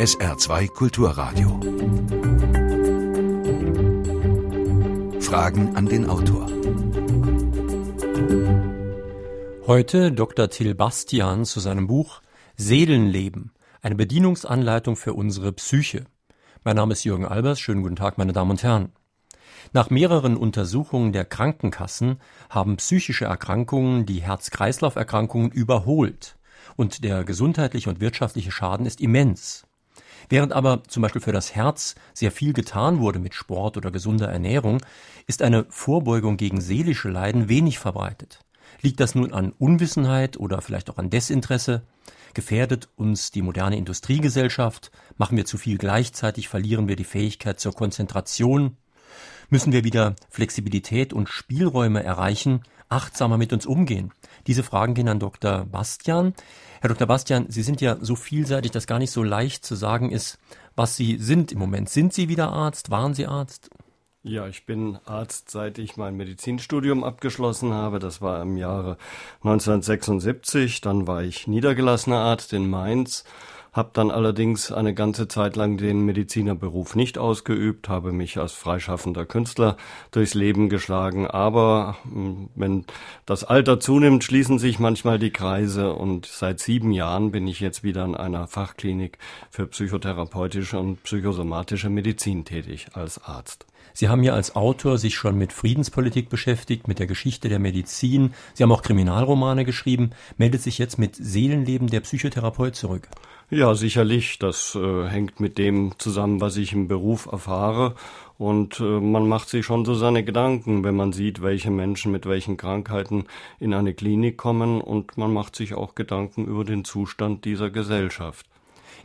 SR2 Kulturradio. Fragen an den Autor. Heute Dr. Till Bastian zu seinem Buch Seelenleben, eine Bedienungsanleitung für unsere Psyche. Mein Name ist Jürgen Albers. Schönen guten Tag, meine Damen und Herren. Nach mehreren Untersuchungen der Krankenkassen haben psychische Erkrankungen die Herz-Kreislauf-Erkrankungen überholt und der gesundheitliche und wirtschaftliche Schaden ist immens. Während aber zum Beispiel für das Herz sehr viel getan wurde mit Sport oder gesunder Ernährung, ist eine Vorbeugung gegen seelische Leiden wenig verbreitet. Liegt das nun an Unwissenheit oder vielleicht auch an Desinteresse? Gefährdet uns die moderne Industriegesellschaft? Machen wir zu viel gleichzeitig? Verlieren wir die Fähigkeit zur Konzentration? Müssen wir wieder Flexibilität und Spielräume erreichen? Achtsamer mit uns umgehen? Diese Fragen gehen an Dr. Bastian. Herr Dr. Bastian, Sie sind ja so vielseitig, dass gar nicht so leicht zu sagen ist, was Sie sind im Moment. Sind Sie wieder Arzt? Waren Sie Arzt? Ja, ich bin Arzt, seit ich mein Medizinstudium abgeschlossen habe. Das war im Jahre 1976. Dann war ich niedergelassener Arzt in Mainz habe dann allerdings eine ganze Zeit lang den Medizinerberuf nicht ausgeübt, habe mich als freischaffender Künstler durchs Leben geschlagen. Aber hm, wenn das Alter zunimmt, schließen sich manchmal die Kreise und seit sieben Jahren bin ich jetzt wieder in einer Fachklinik für psychotherapeutische und psychosomatische Medizin tätig als Arzt. Sie haben ja als Autor sich schon mit Friedenspolitik beschäftigt, mit der Geschichte der Medizin. Sie haben auch Kriminalromane geschrieben. Meldet sich jetzt mit Seelenleben der Psychotherapeut zurück? Ja, sicherlich. Das äh, hängt mit dem zusammen, was ich im Beruf erfahre. Und äh, man macht sich schon so seine Gedanken, wenn man sieht, welche Menschen mit welchen Krankheiten in eine Klinik kommen. Und man macht sich auch Gedanken über den Zustand dieser Gesellschaft.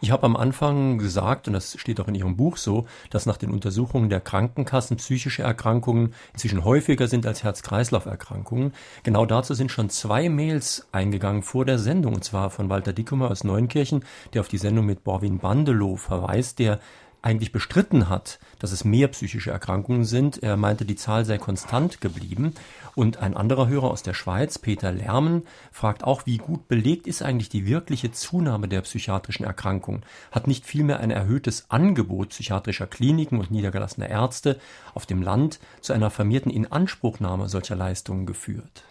Ich habe am Anfang gesagt, und das steht auch in Ihrem Buch so, dass nach den Untersuchungen der Krankenkassen psychische Erkrankungen inzwischen häufiger sind als Herz-Kreislauf-Erkrankungen. Genau dazu sind schon zwei Mails eingegangen vor der Sendung, und zwar von Walter Dickumer aus Neunkirchen, der auf die Sendung mit Borwin Bandelow verweist, der eigentlich bestritten hat, dass es mehr psychische Erkrankungen sind. Er meinte, die Zahl sei konstant geblieben. Und ein anderer Hörer aus der Schweiz, Peter Lärmen, fragt auch, wie gut belegt ist eigentlich die wirkliche Zunahme der psychiatrischen Erkrankungen? Hat nicht vielmehr ein erhöhtes Angebot psychiatrischer Kliniken und niedergelassener Ärzte auf dem Land zu einer vermehrten Inanspruchnahme solcher Leistungen geführt?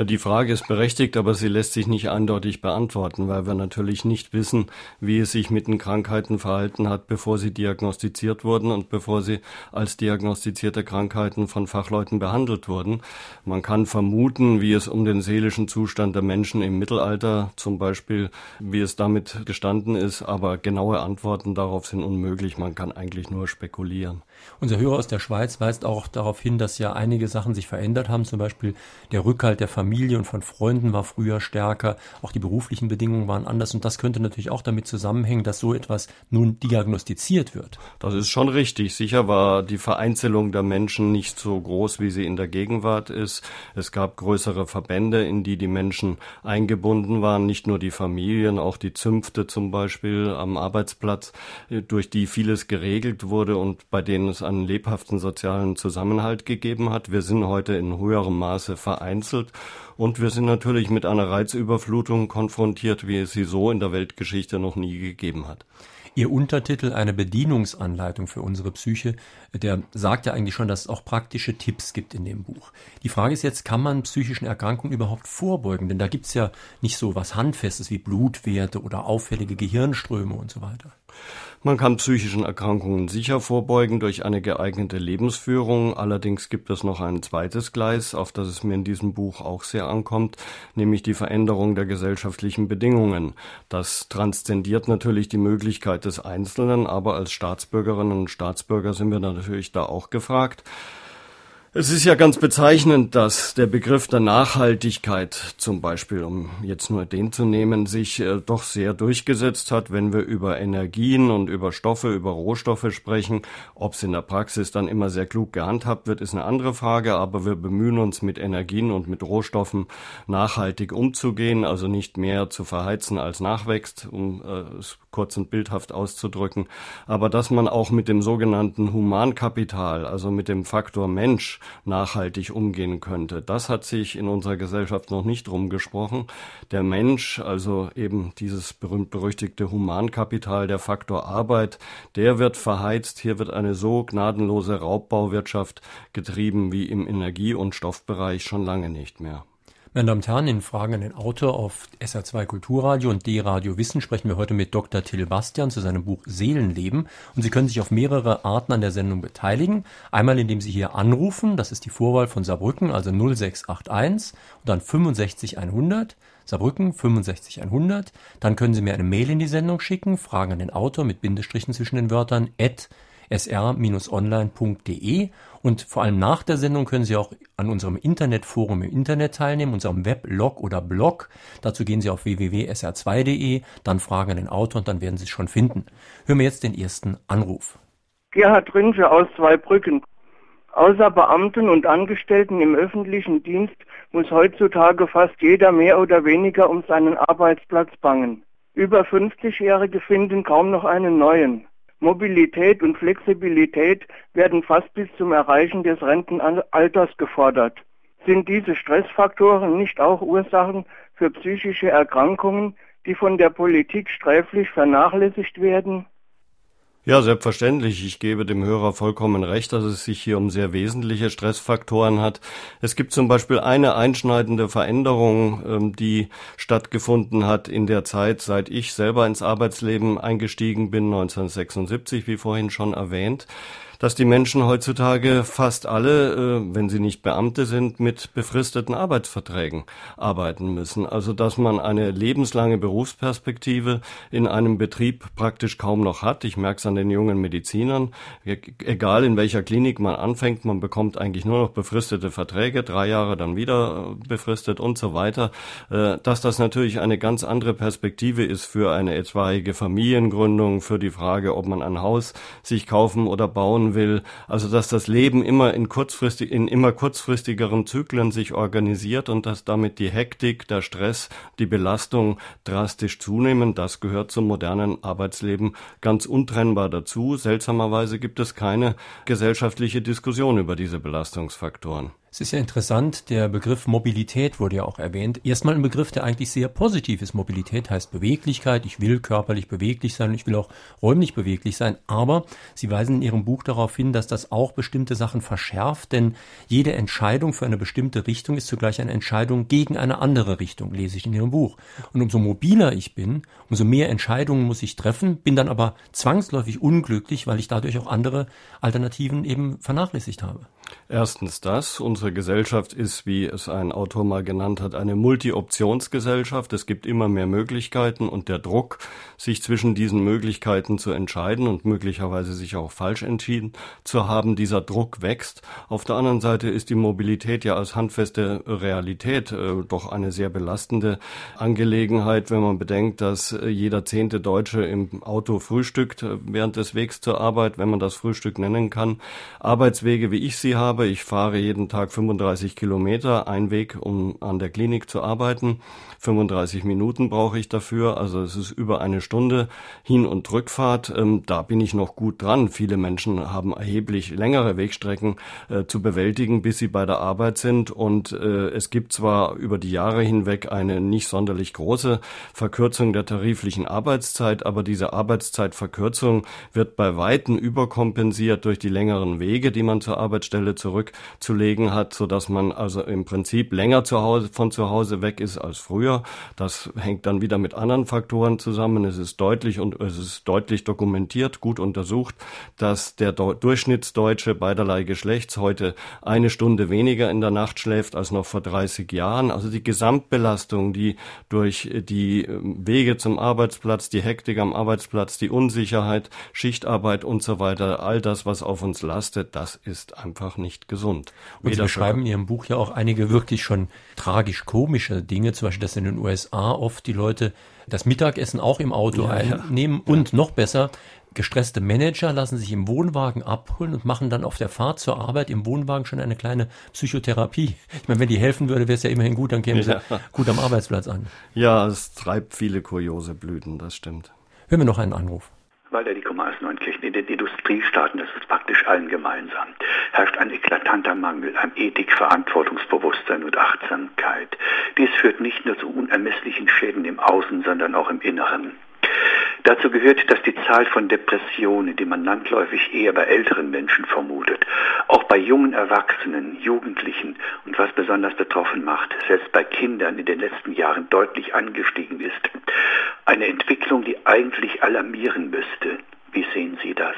Die Frage ist berechtigt, aber sie lässt sich nicht eindeutig beantworten, weil wir natürlich nicht wissen, wie es sich mit den Krankheiten verhalten hat, bevor sie diagnostiziert wurden und bevor sie als diagnostizierte Krankheiten von Fachleuten behandelt wurden. Man kann vermuten, wie es um den seelischen Zustand der Menschen im Mittelalter zum Beispiel, wie es damit gestanden ist, aber genaue Antworten darauf sind unmöglich. Man kann eigentlich nur spekulieren. Unser Hörer aus der Schweiz weist auch darauf hin, dass ja einige Sachen sich verändert haben, zum Beispiel der Rückhalt der Familie und von Freunden war früher stärker, auch die beruflichen Bedingungen waren anders und das könnte natürlich auch damit zusammenhängen, dass so etwas nun diagnostiziert wird. Das ist schon richtig. Sicher war die Vereinzelung der Menschen nicht so groß, wie sie in der Gegenwart ist. Es gab größere Verbände, in die die Menschen eingebunden waren, nicht nur die Familien, auch die Zünfte zum Beispiel am Arbeitsplatz, durch die vieles geregelt wurde und bei denen es einen lebhaften sozialen Zusammenhalt gegeben hat. Wir sind heute in höherem Maße vereinzelt und wir sind natürlich mit einer Reizüberflutung konfrontiert, wie es sie so in der Weltgeschichte noch nie gegeben hat. Ihr Untertitel eine Bedienungsanleitung für unsere Psyche, der sagt ja eigentlich schon, dass es auch praktische Tipps gibt in dem Buch. Die Frage ist jetzt, kann man psychischen Erkrankungen überhaupt vorbeugen? Denn da gibt's ja nicht so was Handfestes wie Blutwerte oder auffällige Gehirnströme und so weiter. Man kann psychischen Erkrankungen sicher vorbeugen durch eine geeignete Lebensführung. Allerdings gibt es noch ein zweites Gleis, auf das es mir in diesem Buch auch sehr ankommt, nämlich die Veränderung der gesellschaftlichen Bedingungen. Das transzendiert natürlich die Möglichkeit des Einzelnen, aber als Staatsbürgerinnen und Staatsbürger sind wir natürlich da auch gefragt. Es ist ja ganz bezeichnend, dass der Begriff der Nachhaltigkeit zum Beispiel, um jetzt nur den zu nehmen, sich äh, doch sehr durchgesetzt hat, wenn wir über Energien und über Stoffe, über Rohstoffe sprechen. Ob es in der Praxis dann immer sehr klug gehandhabt wird, ist eine andere Frage, aber wir bemühen uns mit Energien und mit Rohstoffen nachhaltig umzugehen, also nicht mehr zu verheizen als nachwächst, um äh, es kurz und bildhaft auszudrücken, aber dass man auch mit dem sogenannten Humankapital, also mit dem Faktor Mensch, nachhaltig umgehen könnte. Das hat sich in unserer Gesellschaft noch nicht rumgesprochen. Der Mensch, also eben dieses berühmt-berüchtigte Humankapital, der Faktor Arbeit, der wird verheizt. Hier wird eine so gnadenlose Raubbauwirtschaft getrieben wie im Energie- und Stoffbereich schon lange nicht mehr. Meine Damen und Herren, in Fragen an den Autor auf SR2 Kulturradio und D-Radio Wissen sprechen wir heute mit Dr. Till Bastian zu seinem Buch Seelenleben. Und Sie können sich auf mehrere Arten an der Sendung beteiligen. Einmal, indem Sie hier anrufen, das ist die Vorwahl von Saarbrücken, also 0681 und dann 65100. Saarbrücken 65100. Dann können Sie mir eine Mail in die Sendung schicken, Fragen an den Autor mit Bindestrichen zwischen den Wörtern, at sr-online.de und vor allem nach der Sendung können Sie auch an unserem Internetforum im Internet teilnehmen, unserem Weblog oder Blog. Dazu gehen Sie auf www.sr2.de, dann fragen den Autor und dann werden Sie es schon finden. Hören wir jetzt den ersten Anruf. Gerhard Rünsche aus Zweibrücken. Außer Beamten und Angestellten im öffentlichen Dienst muss heutzutage fast jeder mehr oder weniger um seinen Arbeitsplatz bangen. Über 50-Jährige finden kaum noch einen neuen. Mobilität und Flexibilität werden fast bis zum Erreichen des Rentenalters gefordert. Sind diese Stressfaktoren nicht auch Ursachen für psychische Erkrankungen, die von der Politik sträflich vernachlässigt werden? Ja, selbstverständlich. Ich gebe dem Hörer vollkommen recht, dass es sich hier um sehr wesentliche Stressfaktoren hat. Es gibt zum Beispiel eine einschneidende Veränderung, ähm, die stattgefunden hat in der Zeit, seit ich selber ins Arbeitsleben eingestiegen bin, 1976, wie vorhin schon erwähnt dass die Menschen heutzutage fast alle, äh, wenn sie nicht Beamte sind, mit befristeten Arbeitsverträgen arbeiten müssen. Also dass man eine lebenslange Berufsperspektive in einem Betrieb praktisch kaum noch hat. Ich merke es an den jungen Medizinern. E-, egal in welcher Klinik man anfängt, man bekommt eigentlich nur noch befristete Verträge, drei Jahre dann wieder äh, befristet und so weiter. Äh, dass das natürlich eine ganz andere Perspektive ist für eine etwaige Familiengründung, für die Frage, ob man ein Haus sich kaufen oder bauen will. Also dass das Leben immer in kurzfristig, in immer kurzfristigeren Zyklen sich organisiert und dass damit die Hektik, der Stress, die Belastung drastisch zunehmen. Das gehört zum modernen Arbeitsleben ganz untrennbar dazu. Seltsamerweise gibt es keine gesellschaftliche Diskussion über diese Belastungsfaktoren. Es ist ja interessant, der Begriff Mobilität wurde ja auch erwähnt. Erstmal ein Begriff, der eigentlich sehr positiv ist. Mobilität heißt Beweglichkeit. Ich will körperlich beweglich sein und ich will auch räumlich beweglich sein. Aber Sie weisen in Ihrem Buch darauf hin, dass das auch bestimmte Sachen verschärft, denn jede Entscheidung für eine bestimmte Richtung ist zugleich eine Entscheidung gegen eine andere Richtung, lese ich in Ihrem Buch. Und umso mobiler ich bin, umso mehr Entscheidungen muss ich treffen, bin dann aber zwangsläufig unglücklich, weil ich dadurch auch andere Alternativen eben vernachlässigt habe. Erstens das. Unsere Gesellschaft ist, wie es ein Autor mal genannt hat, eine Multi-Optionsgesellschaft. Es gibt immer mehr Möglichkeiten und der Druck, sich zwischen diesen Möglichkeiten zu entscheiden und möglicherweise sich auch falsch entschieden zu haben, dieser Druck wächst. Auf der anderen Seite ist die Mobilität ja als handfeste Realität äh, doch eine sehr belastende Angelegenheit, wenn man bedenkt, dass äh, jeder zehnte Deutsche im Auto frühstückt äh, während des Wegs zur Arbeit, wenn man das Frühstück nennen kann. Arbeitswege, wie ich sie habe. Ich fahre jeden Tag 35 Kilometer, ein Weg, um an der Klinik zu arbeiten. 35 Minuten brauche ich dafür, also es ist über eine Stunde Hin- und Rückfahrt. Ähm, da bin ich noch gut dran. Viele Menschen haben erheblich längere Wegstrecken äh, zu bewältigen, bis sie bei der Arbeit sind. Und äh, es gibt zwar über die Jahre hinweg eine nicht sonderlich große Verkürzung der tariflichen Arbeitszeit, aber diese Arbeitszeitverkürzung wird bei Weitem überkompensiert durch die längeren Wege, die man zur Arbeitsstelle zurückzulegen hat, so dass man also im Prinzip länger zu Hause, von zu Hause weg ist als früher früher. Das hängt dann wieder mit anderen Faktoren zusammen. Es ist deutlich und es ist deutlich dokumentiert, gut untersucht, dass der Durchschnittsdeutsche beiderlei Geschlechts heute eine Stunde weniger in der Nacht schläft als noch vor 30 Jahren. Also die Gesamtbelastung, die durch die ähm, Wege zum Arbeitsplatz, die Hektik am Arbeitsplatz, die Unsicherheit, Schichtarbeit und so weiter, all das, was auf uns lastet, das ist einfach nicht gesund. Und Sie beschreiben in Ihrem Buch ja auch einige wirklich schon tragisch komische Dinge, zum Beispiel, dass in den USA oft die Leute das Mittagessen auch im Auto ja, einnehmen ja. und noch besser, gestresste Manager lassen sich im Wohnwagen abholen und machen dann auf der Fahrt zur Arbeit im Wohnwagen schon eine kleine Psychotherapie. Ich meine, wenn die helfen würde, wäre es ja immerhin gut, dann kämen ja. sie gut am Arbeitsplatz an. Ja, es treibt viele kuriose Blüten, das stimmt. Hören wir noch einen Anruf. Walter Dickomer aus Neunkirchen. In den Industriestaaten, das ist praktisch allen gemeinsam, herrscht ein eklatanter Mangel an Ethik, Verantwortungsbewusstsein und Achtsamkeit. Dies führt nicht nur zu unermesslichen Schäden im Außen, sondern auch im Inneren. Dazu gehört, dass die Zahl von Depressionen, die man landläufig eher bei älteren Menschen vermutet, auch bei jungen Erwachsenen, Jugendlichen und was besonders betroffen macht, selbst bei Kindern in den letzten Jahren deutlich angestiegen ist. Eine Entwicklung, die eigentlich alarmieren müsste. Wie sehen Sie das?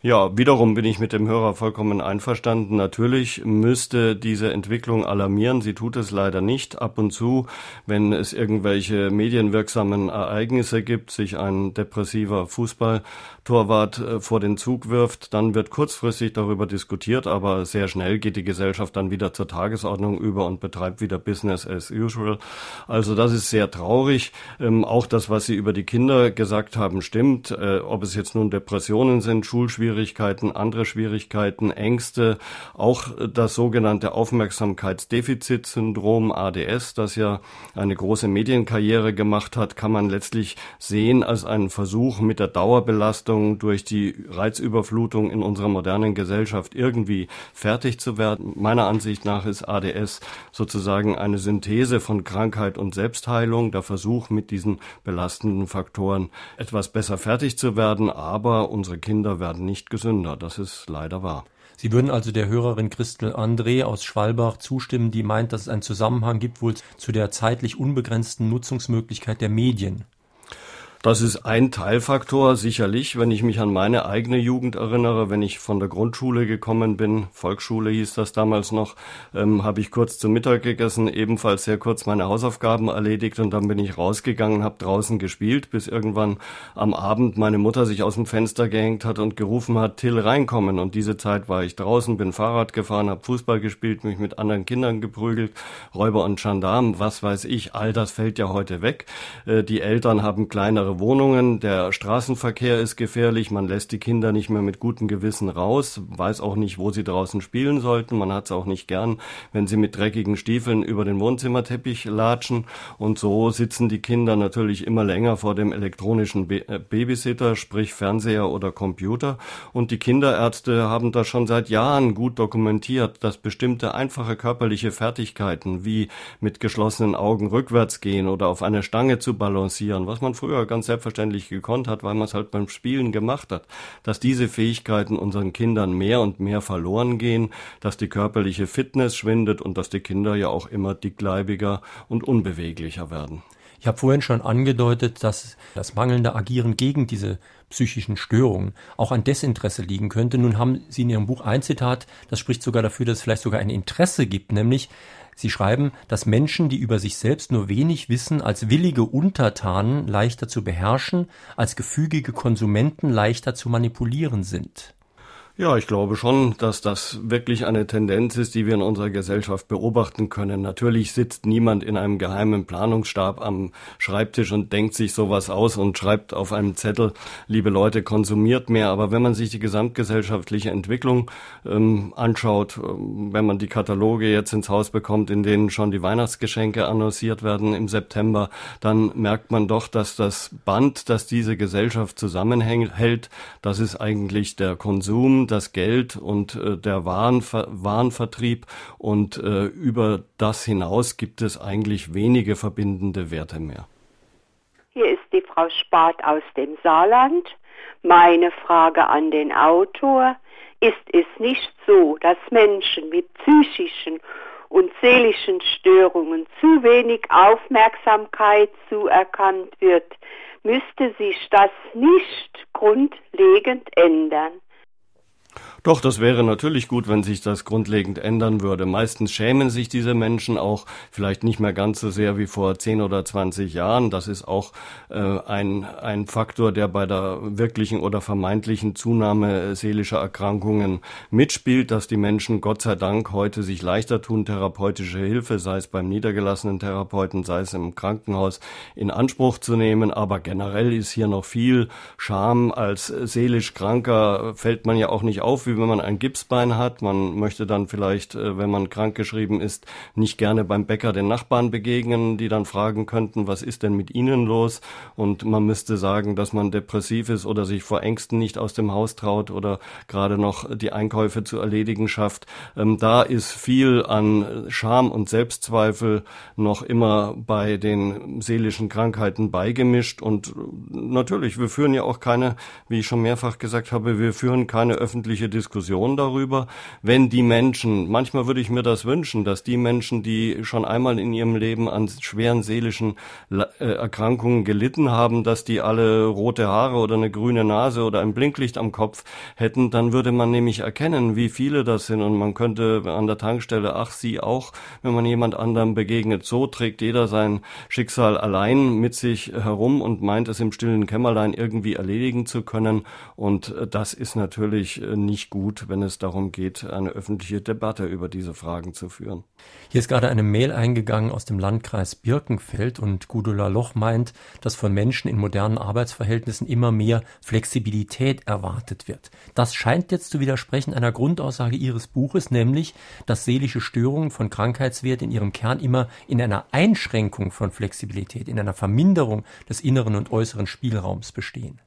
Ja, wiederum bin ich mit dem Hörer vollkommen einverstanden. Natürlich müsste diese Entwicklung alarmieren. Sie tut es leider nicht. Ab und zu, wenn es irgendwelche medienwirksamen Ereignisse gibt, sich ein depressiver Fußballtorwart äh, vor den Zug wirft, dann wird kurzfristig darüber diskutiert, aber sehr schnell geht die Gesellschaft dann wieder zur Tagesordnung über und betreibt wieder Business as usual. Also das ist sehr traurig. Ähm, auch das, was Sie über die Kinder gesagt haben, stimmt. Äh, ob es jetzt nun Depressionen sind, Schulschwierigkeiten, Schwierigkeiten, andere Schwierigkeiten, Ängste, auch das sogenannte Aufmerksamkeitsdefizitsyndrom ADS, das ja eine große Medienkarriere gemacht hat, kann man letztlich sehen als einen Versuch mit der Dauerbelastung durch die Reizüberflutung in unserer modernen Gesellschaft irgendwie fertig zu werden. Meiner Ansicht nach ist ADS sozusagen eine Synthese von Krankheit und Selbstheilung, der Versuch mit diesen belastenden Faktoren etwas besser fertig zu werden, aber unsere Kinder werden nicht nicht gesünder. Das ist leider wahr. Sie würden also der Hörerin Christel André aus Schwalbach zustimmen, die meint, dass es einen Zusammenhang gibt wohl zu der zeitlich unbegrenzten Nutzungsmöglichkeit der Medien. Das ist ein Teilfaktor, sicherlich, wenn ich mich an meine eigene Jugend erinnere, wenn ich von der Grundschule gekommen bin, Volksschule hieß das damals noch, ähm, habe ich kurz zu Mittag gegessen, ebenfalls sehr kurz meine Hausaufgaben erledigt und dann bin ich rausgegangen, habe draußen gespielt, bis irgendwann am Abend meine Mutter sich aus dem Fenster gehängt hat und gerufen hat, Till reinkommen. Und diese Zeit war ich draußen, bin Fahrrad gefahren, habe Fußball gespielt, mich mit anderen Kindern geprügelt, Räuber und Gendarmen, was weiß ich, all das fällt ja heute weg. Äh, die Eltern haben kleinere Wohnungen, der Straßenverkehr ist gefährlich, man lässt die Kinder nicht mehr mit gutem Gewissen raus, weiß auch nicht, wo sie draußen spielen sollten, man hat es auch nicht gern, wenn sie mit dreckigen Stiefeln über den Wohnzimmerteppich latschen. Und so sitzen die Kinder natürlich immer länger vor dem elektronischen äh, Babysitter, sprich Fernseher oder Computer. Und die Kinderärzte haben das schon seit Jahren gut dokumentiert, dass bestimmte einfache körperliche Fertigkeiten wie mit geschlossenen Augen rückwärts gehen oder auf einer Stange zu balancieren, was man früher ganz ganz selbstverständlich gekonnt hat, weil man es halt beim Spielen gemacht hat, dass diese Fähigkeiten unseren Kindern mehr und mehr verloren gehen, dass die körperliche Fitness schwindet und dass die Kinder ja auch immer dickleibiger und unbeweglicher werden. Ich habe vorhin schon angedeutet, dass das mangelnde Agieren gegen diese psychischen Störungen auch an Desinteresse liegen könnte. Nun haben Sie in Ihrem Buch ein Zitat, das spricht sogar dafür, dass es vielleicht sogar ein Interesse gibt, nämlich Sie schreiben, dass Menschen, die über sich selbst nur wenig wissen, als willige Untertanen leichter zu beherrschen, als gefügige Konsumenten leichter zu manipulieren sind. Ja, ich glaube schon, dass das wirklich eine Tendenz ist, die wir in unserer Gesellschaft beobachten können. Natürlich sitzt niemand in einem geheimen Planungsstab am Schreibtisch und denkt sich sowas aus und schreibt auf einem Zettel, liebe Leute, konsumiert mehr. Aber wenn man sich die gesamtgesellschaftliche Entwicklung ähm, anschaut, ähm, wenn man die Kataloge jetzt ins Haus bekommt, in denen schon die Weihnachtsgeschenke annonciert werden im September, dann merkt man doch, dass das Band, das diese Gesellschaft zusammenhält, das ist eigentlich der Konsum, das Geld und äh, der Warenver Warenvertrieb und äh, über das hinaus gibt es eigentlich wenige verbindende Werte mehr. Hier ist die Frau Spart aus dem Saarland. Meine Frage an den Autor. Ist es nicht so, dass Menschen mit psychischen und seelischen Störungen zu wenig Aufmerksamkeit zuerkannt wird, müsste sich das nicht grundlegend ändern. Doch, das wäre natürlich gut, wenn sich das grundlegend ändern würde. Meistens schämen sich diese Menschen auch vielleicht nicht mehr ganz so sehr wie vor 10 oder 20 Jahren. Das ist auch äh, ein, ein Faktor, der bei der wirklichen oder vermeintlichen Zunahme seelischer Erkrankungen mitspielt, dass die Menschen Gott sei Dank heute sich leichter tun, therapeutische Hilfe, sei es beim niedergelassenen Therapeuten, sei es im Krankenhaus, in Anspruch zu nehmen. Aber generell ist hier noch viel Scham. Als seelisch Kranker fällt man ja auch nicht ähnlich auf, wie wenn man ein Gipsbein hat. Man möchte dann vielleicht, äh, wenn man krankgeschrieben ist, nicht gerne beim Bäcker den Nachbarn begegnen, die dann fragen könnten, was ist denn mit Ihnen los? Und man müsste sagen, dass man depressiv ist oder sich vor Ängsten nicht aus dem Haus traut oder gerade noch die Einkäufe zu erledigen schafft. Ähm, da ist viel an Scham und Selbstzweifel noch immer bei den seelischen Krankheiten beigemischt. Und natürlich, wir führen ja auch keine, wie ich schon mehrfach gesagt habe, wir führen keine öffentliche Diskussion darüber. Wenn die Menschen, manchmal würde ich mir das wünschen, dass die Menschen, die schon einmal in ihrem Leben an schweren seelischen äh, Erkrankungen gelitten haben, dass die alle rote Haare oder eine grüne Nase oder ein Blinklicht am Kopf hätten, dann würde man nämlich erkennen, wie viele das sind und man könnte an der Tankstelle, ach, sie auch, wenn man jemand anderem begegnet. So trägt jeder sein Schicksal allein mit sich herum und meint es im stillen Kämmerlein irgendwie erledigen zu können. Und das ist natürlich nicht gut, wenn es darum geht, eine öffentliche Debatte über diese Fragen zu führen. Hier ist gerade eine Mail eingegangen aus dem Landkreis Birkenfeld und Gudula Loch meint, dass von Menschen in modernen Arbeitsverhältnissen immer mehr Flexibilität erwartet wird. Das scheint jetzt zu widersprechen einer Grundaussage ihres Buches, nämlich, dass seelische Störungen von Krankheitswert in ihrem Kern immer in einer Einschränkung von Flexibilität, in einer Verminderung des inneren und äußeren Spielraums bestehen.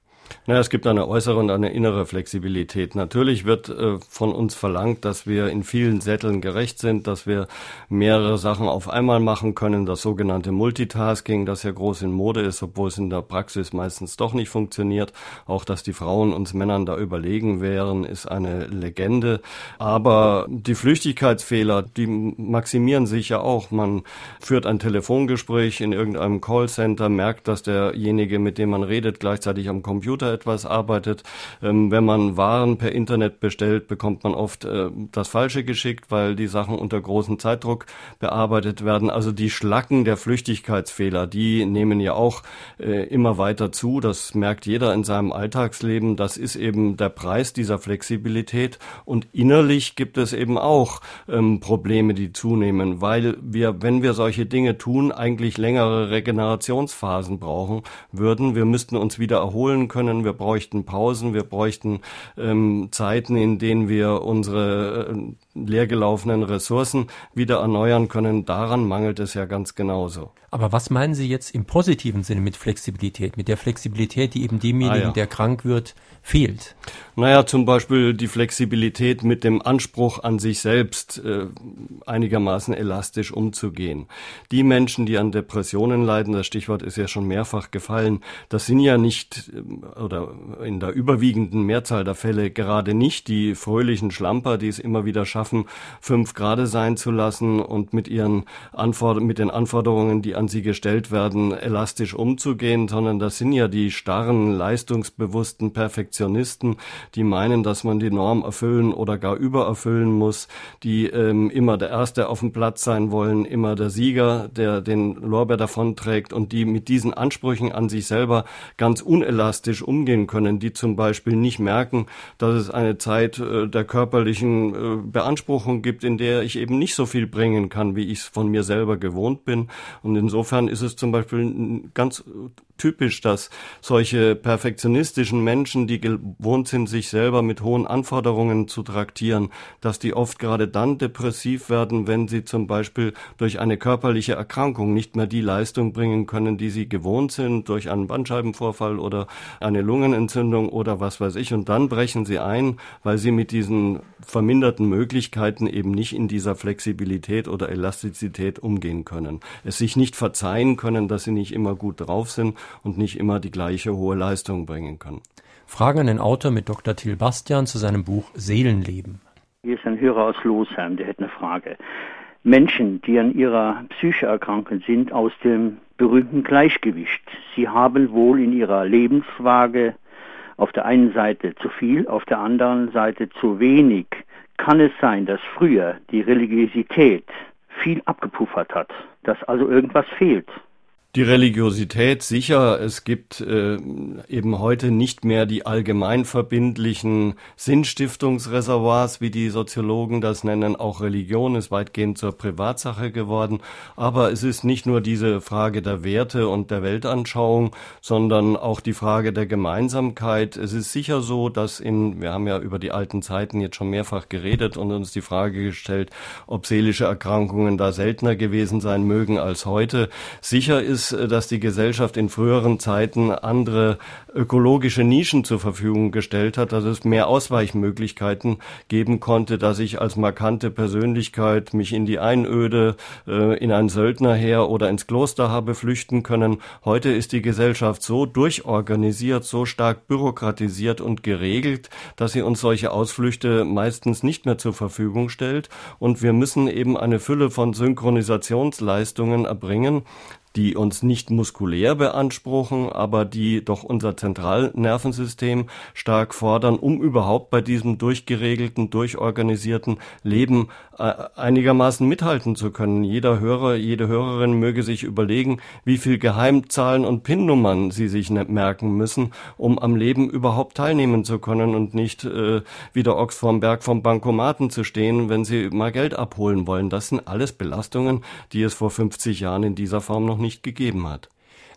Naja, es gibt eine äußere und eine innere Flexibilität. Natürlich wird äh, von uns verlangt, dass wir in vielen Sätteln gerecht sind, dass wir mehrere Sachen auf einmal machen können, das sogenannte Multitasking, das ja groß in Mode ist, obwohl es in der Praxis meistens doch nicht funktioniert. Auch, dass die Frauen uns Männern da überlegen wären, ist eine Legende. Aber die Flüchtigkeitsfehler, die maximieren sich ja auch. Man führt ein Telefongespräch in irgendeinem Callcenter, merkt, dass derjenige, mit dem man redet, gleichzeitig am Computer Computer etwas arbeitet. Ähm, wenn man Waren per Internet bestellt, bekommt man oft äh, das Falsche geschickt, weil die Sachen unter großem Zeitdruck bearbeitet werden. Also die Schlacken der Flüchtigkeitsfehler, die nehmen ja auch äh, immer weiter zu. Das merkt jeder in seinem Alltagsleben. Das ist eben der Preis dieser Flexibilität. Und innerlich gibt es eben auch ähm, Probleme, die zunehmen, weil wir, wenn wir solche Dinge tun, eigentlich längere Regenerationsphasen brauchen würden. Wir müssten uns wieder erholen können können, wir bräuchten Pausen, wir bräuchten ähm, Zeiten, in denen wir unsere äh, leergelaufenen Ressourcen wieder erneuern können. Daran mangelt es ja ganz genauso. Aber was meinen Sie jetzt im positiven Sinne mit Flexibilität? Mit der Flexibilität, die eben demjenigen, ah, ja. der krank wird, fehlt? Naja, zum Beispiel die Flexibilität mit dem Anspruch an sich selbst äh, einigermaßen elastisch umzugehen. Die Menschen, die an Depressionen leiden, das Stichwort ist ja schon mehrfach gefallen, das sind ja nicht äh, oder in der überwiegenden Mehrzahl der Fälle gerade nicht die fröhlichen Schlamper, die es immer wieder schaffen, fünf Grade sein zu lassen und mit ihren Anforderungen, mit den Anforderungen, die an sie gestellt werden, elastisch umzugehen, sondern das sind ja die starren, leistungsbewussten Perfektionisten, die meinen, dass man die Norm erfüllen oder gar übererfüllen muss, die ähm, immer der Erste auf dem Platz sein wollen, immer der Sieger, der den Lorbeer davonträgt und die mit diesen Ansprüchen an sich selber ganz unelastisch umgehen können, die zum Beispiel nicht merken, dass es eine Zeit äh, der körperlichen äh, Beanspruchung gibt, in der ich eben nicht so viel bringen kann, wie ich es von mir selber gewohnt bin. Und in insofern ist es zum Beispiel ganz typisch, dass solche perfektionistischen Menschen, die gewohnt sind, sich selber mit hohen Anforderungen zu traktieren, dass die oft gerade dann depressiv werden, wenn sie zum Beispiel durch eine körperliche Erkrankung nicht mehr die Leistung bringen können, die sie gewohnt sind, durch einen Bandscheibenvorfall oder eine Lungenentzündung oder was weiß ich. Und dann brechen sie ein, weil sie mit diesen verminderten Möglichkeiten eben nicht in dieser Flexibilität oder Elastizität umgehen können. Es sich nicht verzeihen können, dass sie nicht immer gut drauf sind und nicht immer die gleiche hohe Leistung bringen können. Fragen an den Autor mit Dr. Thiel Bastian zu seinem Buch Seelenleben. Hier ist ein Hörer aus Losheim, der hätte eine Frage. Menschen, die an ihrer Psyche erkranken, sind aus dem berühmten Gleichgewicht. Sie haben wohl in ihrer Lebenswaage auf der einen Seite zu viel, auf der anderen Seite zu wenig. Kann es sein, dass früher die Religiosität viel abgepuffert hat, dass also irgendwas fehlt? Die Religiosität sicher. Es gibt äh, eben heute nicht mehr die allgemeinverbindlichen Sinnstiftungsreservoirs, wie die Soziologen das nennen. Auch Religion ist weitgehend zur Privatsache geworden. Aber es ist nicht nur diese Frage der Werte und der Weltanschauung, sondern auch die Frage der Gemeinsamkeit. Es ist sicher so, dass in, wir haben ja über die alten Zeiten jetzt schon mehrfach geredet und uns die Frage gestellt, ob seelische Erkrankungen da seltener gewesen sein mögen als heute. Sicher ist ist, äh, dass die Gesellschaft in früheren Zeiten andere ökologische Nischen zur Verfügung gestellt hat, dass es mehr Ausweichmöglichkeiten geben konnte, dass ich als markante Persönlichkeit mich in die Einöde, äh, in ein Söldnerheer oder ins Kloster habe flüchten können. Heute ist die Gesellschaft so durchorganisiert, so stark bürokratisiert und geregelt, dass sie uns solche Ausflüchte meistens nicht mehr zur Verfügung stellt. Und wir müssen eben eine Fülle von Synchronisationsleistungen erbringen, die uns nicht muskulär beanspruchen, aber die doch unser Zentralnervensystem stark fordern, um überhaupt bei diesem durchgeregelten, durchorganisierten Leben einigermaßen mithalten zu können. Jeder Hörer, jede Hörerin möge sich überlegen, wie viel Geheimzahlen und PIN-Nummern sie sich nicht merken müssen, um am Leben überhaupt teilnehmen zu können und nicht äh, wie der Ochs vorm Berg vom Bankomaten zu stehen, wenn sie mal Geld abholen wollen. Das sind alles Belastungen, die es vor 50 Jahren in dieser Form noch nicht gegeben hat.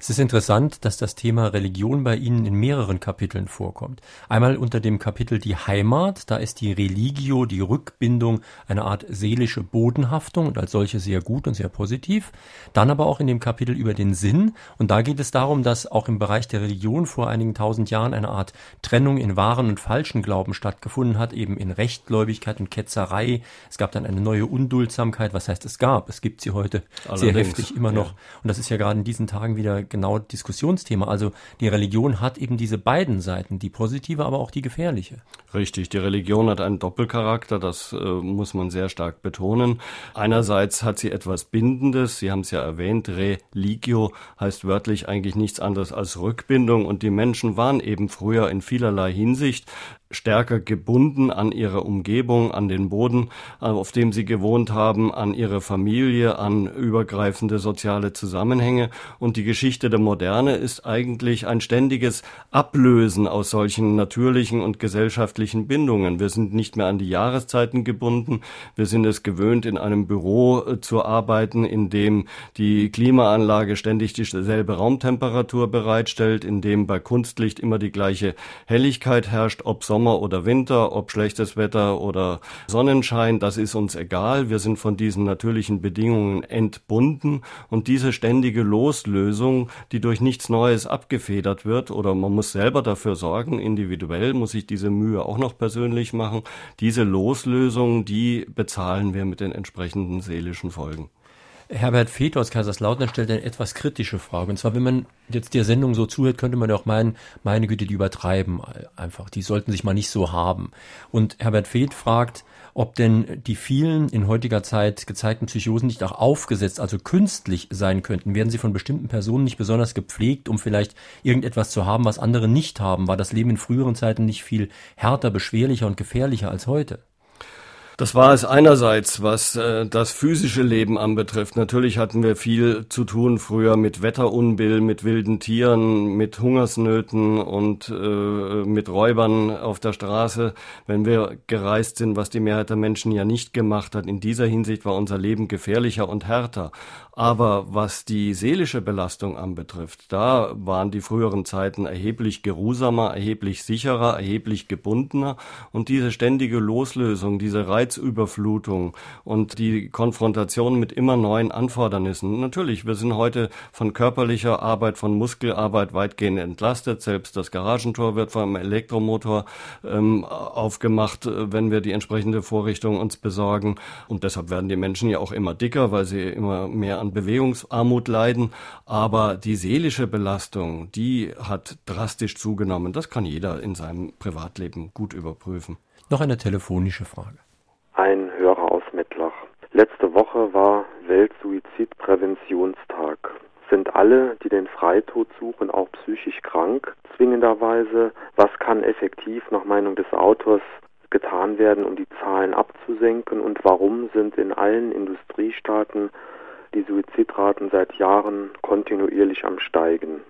Es ist interessant, dass das Thema Religion bei Ihnen in mehreren Kapiteln vorkommt. Einmal unter dem Kapitel die Heimat, da ist die Religio, die Rückbindung, eine Art seelische Bodenhaftung und als solche sehr gut und sehr positiv. Dann aber auch in dem Kapitel über den Sinn und da geht es darum, dass auch im Bereich der Religion vor einigen tausend Jahren eine Art Trennung in wahren und falschen Glauben stattgefunden hat, eben in Rechtgläubigkeit und Ketzerei. Es gab dann eine neue Unduldsamkeit. Was heißt es gab? Es gibt sie heute Allerdings, sehr heftig immer noch. Ja. Und das ist ja gerade in diesen Tagen wieder genau Diskussionsthema. Also die Religion hat eben diese beiden Seiten, die positive, aber auch die gefährliche. Richtig, die Religion hat einen Doppelcharakter, das äh, muss man sehr stark betonen. Einerseits hat sie etwas Bindendes, Sie haben es ja erwähnt, Religio heißt wörtlich eigentlich nichts anderes als Rückbindung und die Menschen waren eben früher in vielerlei Hinsicht stärker gebunden an ihre Umgebung, an den Boden, äh, auf dem sie gewohnt haben, an ihre Familie, an übergreifende soziale Zusammenhänge. Und die Geschichte der Moderne ist eigentlich ein ständiges Ablösen aus solchen natürlichen und gesellschaftlichen Bindungen. Wir sind nicht mehr an die Jahreszeiten gebunden. Wir sind es gewöhnt, in einem Büro äh, zu arbeiten, in dem die Klimaanlage ständig dieselbe Raumtemperatur bereitstellt, in dem bei Kunstlicht immer die gleiche Helligkeit herrscht, ob Sommer Sommer oder Winter, ob schlechtes Wetter oder Sonnenschein, das ist uns egal. Wir sind von diesen natürlichen Bedingungen entbunden und diese ständige Loslösung, die durch nichts Neues abgefedert wird oder man muss selber dafür sorgen, individuell muss ich diese Mühe auch noch persönlich machen. Diese Loslösung, die bezahlen wir mit den entsprechenden seelischen Folgen. Herbert Feeth aus Kaiserslautern stellt eine etwas kritische Frage. Und zwar, wenn man jetzt der Sendung so zuhört, könnte man ja auch meinen, meine Güte, die übertreiben einfach. Die sollten sich mal nicht so haben. Und Herbert Feeth fragt, ob denn die vielen in heutiger Zeit gezeigten Psychosen nicht auch aufgesetzt, also künstlich sein könnten. Werden sie von bestimmten Personen nicht besonders gepflegt, um vielleicht irgendetwas zu haben, was andere nicht haben? War das Leben in früheren Zeiten nicht viel härter, beschwerlicher und gefährlicher als heute? Das war es einerseits, was äh, das physische Leben anbetrifft. Natürlich hatten wir viel zu tun früher mit Wetterunbill, mit wilden Tieren, mit Hungersnöten und äh, mit Räubern auf der Straße, wenn wir gereist sind, was die Mehrheit der Menschen ja nicht gemacht hat. In dieser Hinsicht war unser Leben gefährlicher und härter. Aber was die seelische Belastung anbetrifft, da waren die früheren Zeiten erheblich geruhsamer, erheblich sicherer, erheblich gebundener und diese ständige Loslösung, diese Reizüberflutung und die Konfrontation mit immer neuen Anfordernissen. Natürlich, wir sind heute von körperlicher Arbeit, von Muskelarbeit weitgehend entlastet. Selbst das Garagentor wird vom Elektromotor ähm, aufgemacht, äh, wenn wir die entsprechende Vorrichtung uns besorgen. Und deshalb werden die Menschen ja auch immer dicker, weil sie immer mehr an Bewegungsarmut leiden, aber die seelische Belastung, die hat drastisch zugenommen. Das kann jeder in seinem Privatleben gut überprüfen. Noch eine telefonische Frage. Ein Hörer aus Mettlach. Letzte Woche war Weltsuizidpräventionstag. Sind alle, die den Freitod suchen, auch psychisch krank? Zwingenderweise, was kann effektiv nach Meinung des Autors getan werden, um die Zahlen abzusenken und warum sind in allen Industriestaaten die Suizidraten seit Jahren kontinuierlich am Steigen.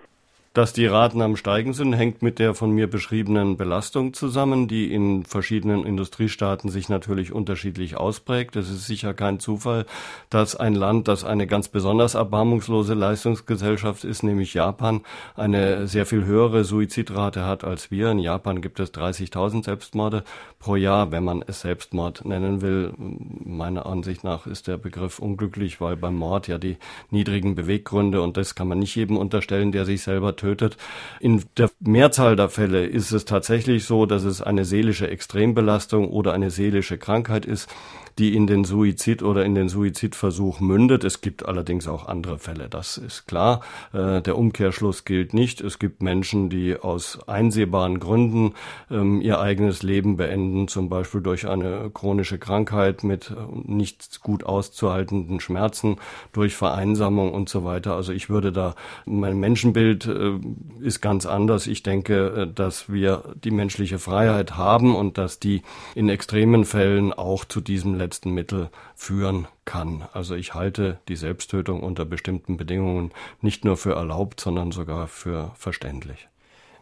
Dass die Raten am Steigen sind, hängt mit der von mir beschriebenen Belastung zusammen, die in verschiedenen Industriestaaten sich natürlich unterschiedlich ausprägt. Es ist sicher kein Zufall, dass ein Land, das eine ganz besonders erbarmungslose Leistungsgesellschaft ist, nämlich Japan, eine sehr viel höhere Suizidrate hat als wir. In Japan gibt es 30.000 Selbstmorde pro Jahr, wenn man es Selbstmord nennen will. Meiner Ansicht nach ist der Begriff unglücklich, weil beim Mord ja die niedrigen Beweggründe und das kann man nicht jedem unterstellen, der sich selber tötet tötet. In der Mehrzahl der Fälle ist es tatsächlich so, dass es eine seelische Extrembelastung oder eine seelische Krankheit ist, die in den Suizid oder in den Suizidversuch mündet. Es gibt allerdings auch andere Fälle, das ist klar. Äh, der Umkehrschluss gilt nicht. Es gibt Menschen, die aus einsehbaren Gründen ähm, ihr eigenes Leben beenden, zum Beispiel durch eine chronische Krankheit mit äh, nicht gut auszuhaltenden Schmerzen, durch Vereinsamung und so weiter. Also ich würde da, mein Menschenbild äh, ist ganz anders. Ich denke, dass wir die menschliche Freiheit haben und dass die in extremen Fällen auch zu diesem letzten Mittel führen kann. Also ich halte die Selbsttötung unter bestimmten Bedingungen nicht nur für erlaubt, sondern sogar für verständlich.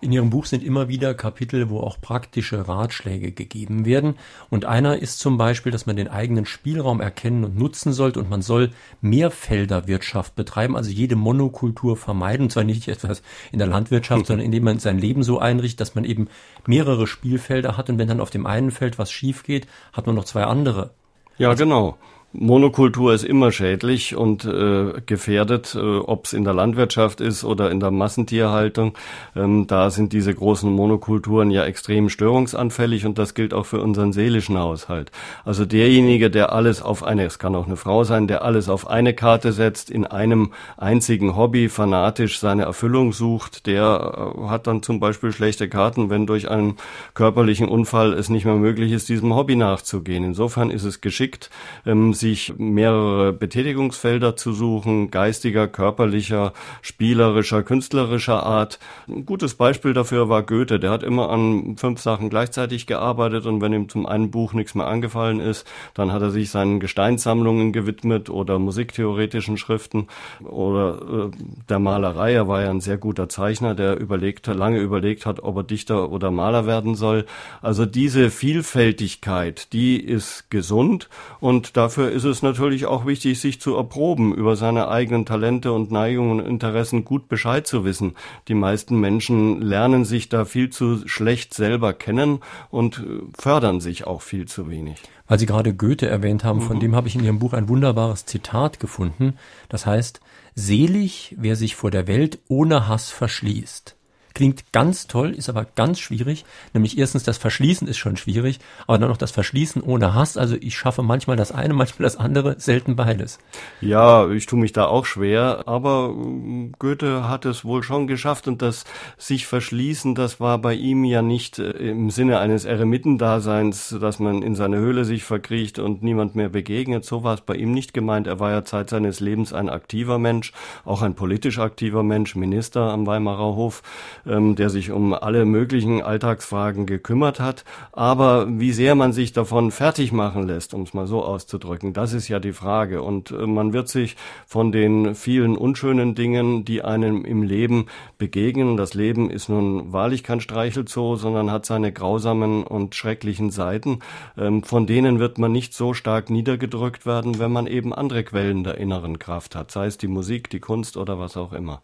In Ihrem Buch sind immer wieder Kapitel, wo auch praktische Ratschläge gegeben werden. Und einer ist zum Beispiel, dass man den eigenen Spielraum erkennen und nutzen sollte und man soll Mehrfelderwirtschaft betreiben, also jede Monokultur vermeiden. Und zwar nicht etwas in der Landwirtschaft, sondern indem man sein Leben so einrichtet, dass man eben mehrere Spielfelder hat und wenn dann auf dem einen Feld was schief geht, hat man noch zwei andere. Ja, genau. Monokultur ist immer schädlich und äh, gefährdet, äh, ob es in der Landwirtschaft ist oder in der Massentierhaltung. Ähm, da sind diese großen Monokulturen ja extrem störungsanfällig und das gilt auch für unseren seelischen Haushalt. Also derjenige, der alles auf eine, es kann auch eine Frau sein, der alles auf eine Karte setzt, in einem einzigen Hobby fanatisch seine Erfüllung sucht, der äh, hat dann zum Beispiel schlechte Karten, wenn durch einen körperlichen Unfall es nicht mehr möglich ist, diesem Hobby nachzugehen. Insofern ist es geschickt, ähm, sich mehrere Betätigungsfelder zu suchen, geistiger, körperlicher, spielerischer, künstlerischer Art. Ein gutes Beispiel dafür war Goethe. Der hat immer an fünf Sachen gleichzeitig gearbeitet und wenn ihm zum einen Buch nichts mehr angefallen ist, dann hat er sich seinen Gesteinssammlungen gewidmet oder musiktheoretischen Schriften oder äh, der Malerei. Er war ja ein sehr guter Zeichner, der überlegt, lange überlegt hat, ob er Dichter oder Maler werden soll. Also diese Vielfältigkeit, die ist gesund und dafür ist es natürlich auch wichtig, sich zu erproben, über seine eigenen Talente und Neigungen und Interessen gut Bescheid zu wissen. Die meisten Menschen lernen sich da viel zu schlecht selber kennen und äh, fördern sich auch viel zu wenig. Weil Sie gerade Goethe erwähnt haben, von mhm. dem habe ich in Ihrem Buch ein wunderbares Zitat gefunden. Das heißt, selig, wer sich vor der Welt ohne Hass verschließt. Klingt ganz toll, ist aber ganz schwierig. Nämlich erstens das Verschließen ist schon schwierig, aber dann noch das Verschließen ohne Hass. Also ich schaffe manchmal das eine, manchmal das andere, selten beides. Ja, ich tue mich da auch schwer, aber äh, Goethe hat es wohl schon geschafft und das sich verschließen, das war bei ihm ja nicht äh, im Sinne eines Eremitendaseins, dass man in seine Höhle sich verkriecht und niemand mehr begegnet. So war es bei ihm nicht gemeint. Er war ja Zeit seines Lebens ein aktiver Mensch, auch ein politisch aktiver Mensch, Minister am Weimarer Hof ähm, der sich um alle möglichen Alltagsfragen gekümmert hat. Aber wie sehr man sich davon fertig machen lässt, um es mal so auszudrücken, das ist ja die Frage. Und äh, man wird sich von den vielen unschönen Dingen, die einem im Leben begegnen, das Leben ist nun wahrlich kein Streichelzoo, sondern hat seine grausamen und schrecklichen Seiten, ähm, von denen wird man nicht so stark niedergedrückt werden, wenn man eben andere Quellen der inneren Kraft hat, sei es die Musik, die Kunst oder was auch immer.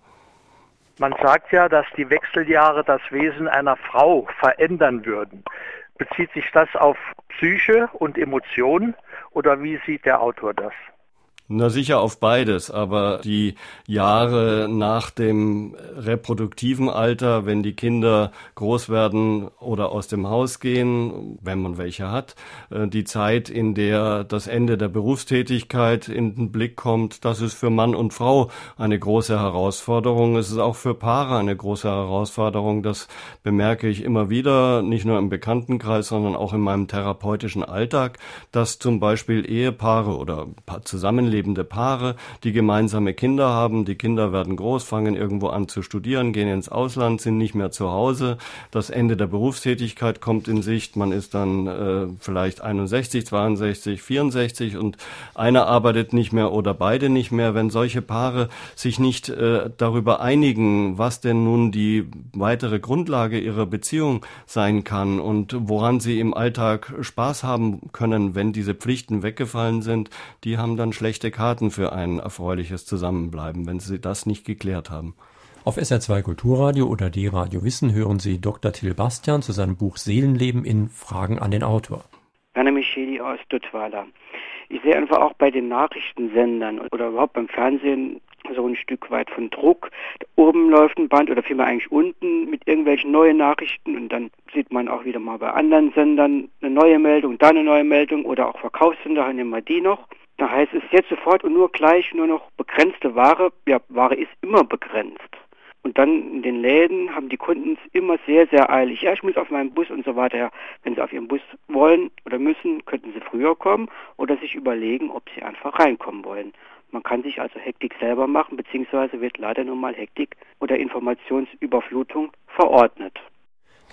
Man sagt ja, dass die Wechseljahre das Wesen einer Frau verändern würden. Bezieht sich das auf Psyche und Emotionen oder wie sieht der Autor das? Na sicher auf beides, aber die Jahre nach dem reproduktiven Alter, wenn die Kinder groß werden oder aus dem Haus gehen, wenn man welche hat, äh, die Zeit, in der das Ende der Berufstätigkeit in den Blick kommt, das ist für Mann und Frau eine große Herausforderung. Es ist auch für Paare eine große Herausforderung. Das bemerke ich immer wieder, nicht nur im Bekanntenkreis, sondern auch in meinem therapeutischen Alltag, dass zum Beispiel Ehepaare oder Zusammenleben lebende Paare, die gemeinsame Kinder haben. Die Kinder werden groß, fangen irgendwo an zu studieren, gehen ins Ausland, sind nicht mehr zu Hause. Das Ende der Berufstätigkeit kommt in Sicht. Man ist dann äh, vielleicht 61, 62, 64 und einer arbeitet nicht mehr oder beide nicht mehr. Wenn solche Paare sich nicht äh, darüber einigen, was denn nun die weitere Grundlage ihrer Beziehung sein kann und woran sie im Alltag Spaß haben können, wenn diese Pflichten weggefallen sind, die haben dann schlechte Karten für ein erfreuliches Zusammenbleiben, wenn sie das nicht geklärt haben. Auf SR2 Kulturradio oder D-Radio Wissen hören Sie Dr. Till Bastian zu seinem Buch Seelenleben in Fragen an den Autor. Anna Micheli aus Dutzweiler. Ich sehe einfach auch bei den Nachrichtensendern oder überhaupt beim Fernsehen so ein Stück weit von Druck. Oben läuft ein Band oder vielmehr eigentlich unten mit irgendwelchen neuen Nachrichten und dann sieht man auch wieder mal bei anderen Sendern eine neue Meldung, da eine neue Meldung oder auch Verkaufssender, nehmen wir die noch. Da heißt es jetzt sofort und nur gleich nur noch begrenzte Ware. Ja, Ware ist immer begrenzt. Und dann in den Läden haben die Kunden es immer sehr, sehr eilig. Ja, ich muss auf meinen Bus und so weiter. Wenn sie auf ihren Bus wollen oder müssen, könnten sie früher kommen oder sich überlegen, ob sie einfach reinkommen wollen. Man kann sich also Hektik selber machen, beziehungsweise wird leider nun mal Hektik oder Informationsüberflutung verordnet.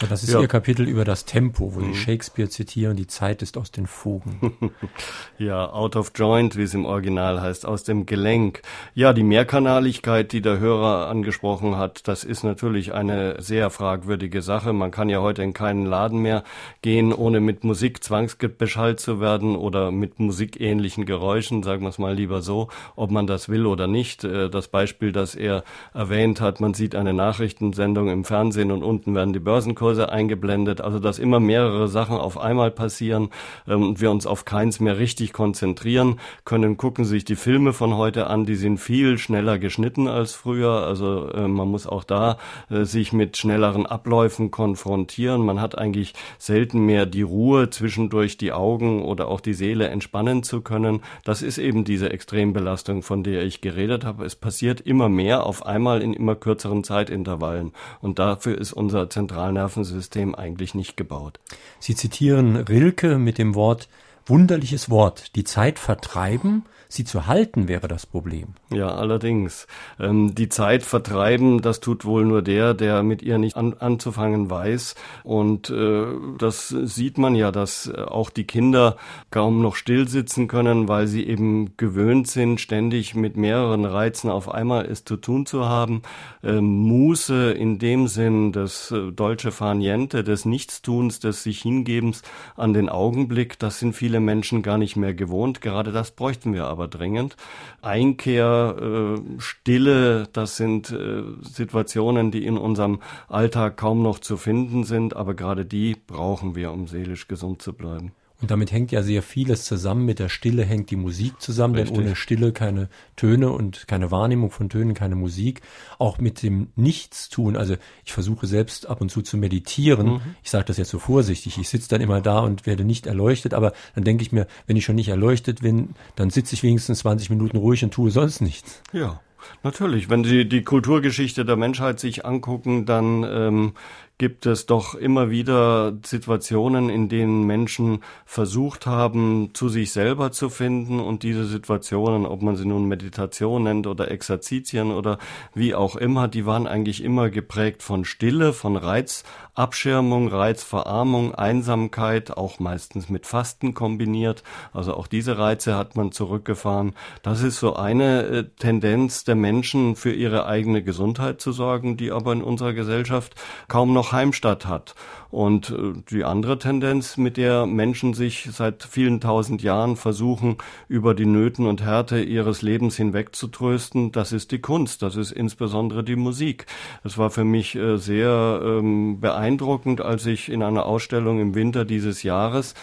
Ja, das ist ja. Ihr Kapitel über das Tempo, wo mhm. Sie Shakespeare zitieren, die Zeit ist aus den Fugen. ja, out of joint, wie es im Original heißt, aus dem Gelenk. Ja, die Mehrkanaligkeit, die der Hörer angesprochen hat, das ist natürlich eine sehr fragwürdige Sache. Man kann ja heute in keinen Laden mehr gehen, ohne mit Musik zwangsbeschallt zu werden oder mit musikähnlichen Geräuschen, sagen wir es mal lieber so, ob man das will oder nicht. Äh, das Beispiel, das er erwähnt hat, man sieht eine Nachrichtensendung im Fernsehen und unten werden die Börsenkurse Kurse eingeblendet, also dass immer mehrere Sachen auf einmal passieren ähm, und wir uns auf keins mehr richtig konzentrieren können. Gucken sich die Filme von heute an, die sind viel schneller geschnitten als früher. Also äh, man muss auch da äh, sich mit schnelleren Abläufen konfrontieren. Man hat eigentlich selten mehr die Ruhe zwischendurch die Augen oder auch die Seele entspannen zu können. Das ist eben diese Extrembelastung, von der ich geredet habe. Es passiert immer mehr auf einmal in immer kürzeren Zeitintervallen. Und dafür ist unser Zentralnerven Nervensystem eigentlich nicht gebaut. Sie zitieren Rilke mit dem Wort wunderliches Wort, die Zeit vertreiben sie zu halten wäre das Problem. Ja, allerdings. Ähm, die Zeit vertreiben, das tut wohl nur der, der mit ihr nicht an, anzufangen weiß. Und äh, das sieht man ja, dass auch die Kinder kaum noch still sitzen können, weil sie eben gewöhnt sind, ständig mit mehreren Reizen auf einmal es zu tun zu haben. Ähm, Muße in dem Sinn des äh, Dolce Faniente, des Nichtstuns, des sich Hingebens an den Augenblick, das sind viele Menschen gar nicht mehr gewohnt. Gerade das bräuchten wir aber dringend. Einkehr, äh, Stille, das sind äh, Situationen, die in unserem Alltag kaum noch zu finden sind, aber gerade die brauchen wir, um seelisch gesund zu bleiben. Und damit hängt ja sehr vieles zusammen. Mit der Stille hängt die Musik zusammen, Richtig. denn ohne Stille keine Töne und keine Wahrnehmung von Tönen, keine Musik. Auch mit dem Nichtstun. Also ich versuche selbst ab und zu zu meditieren. Mhm. Ich sage das jetzt so vorsichtig. Ich sitze dann immer da und werde nicht erleuchtet, aber dann denke ich mir, wenn ich schon nicht erleuchtet bin, dann sitze ich wenigstens 20 Minuten ruhig und tue sonst nichts. Ja. Natürlich, wenn Sie die Kulturgeschichte der Menschheit sich angucken, dann ähm, gibt es doch immer wieder Situationen, in denen Menschen versucht haben, zu sich selber zu finden und diese Situationen, ob man sie nun Meditation nennt oder Exerzitien oder wie auch immer, die waren eigentlich immer geprägt von Stille, von Reizabschirmung, Reizverarmung, Einsamkeit, auch meistens mit Fasten kombiniert. Also auch diese Reize hat man zurückgefahren. Das ist so eine äh, Tendenz der Menschen, für ihre eigene Gesundheit zu sorgen, die aber in unserer Gesellschaft kaum noch noch Heimstatt hat. Und äh, die andere Tendenz, mit der Menschen sich seit vielen tausend Jahren versuchen, über die Nöten und Härte ihres Lebens hinweg zu trösten, das ist die Kunst, das ist insbesondere die Musik. Es war für mich äh, sehr ähm, beeindruckend, als ich in einer Ausstellung im Winter dieses Jahres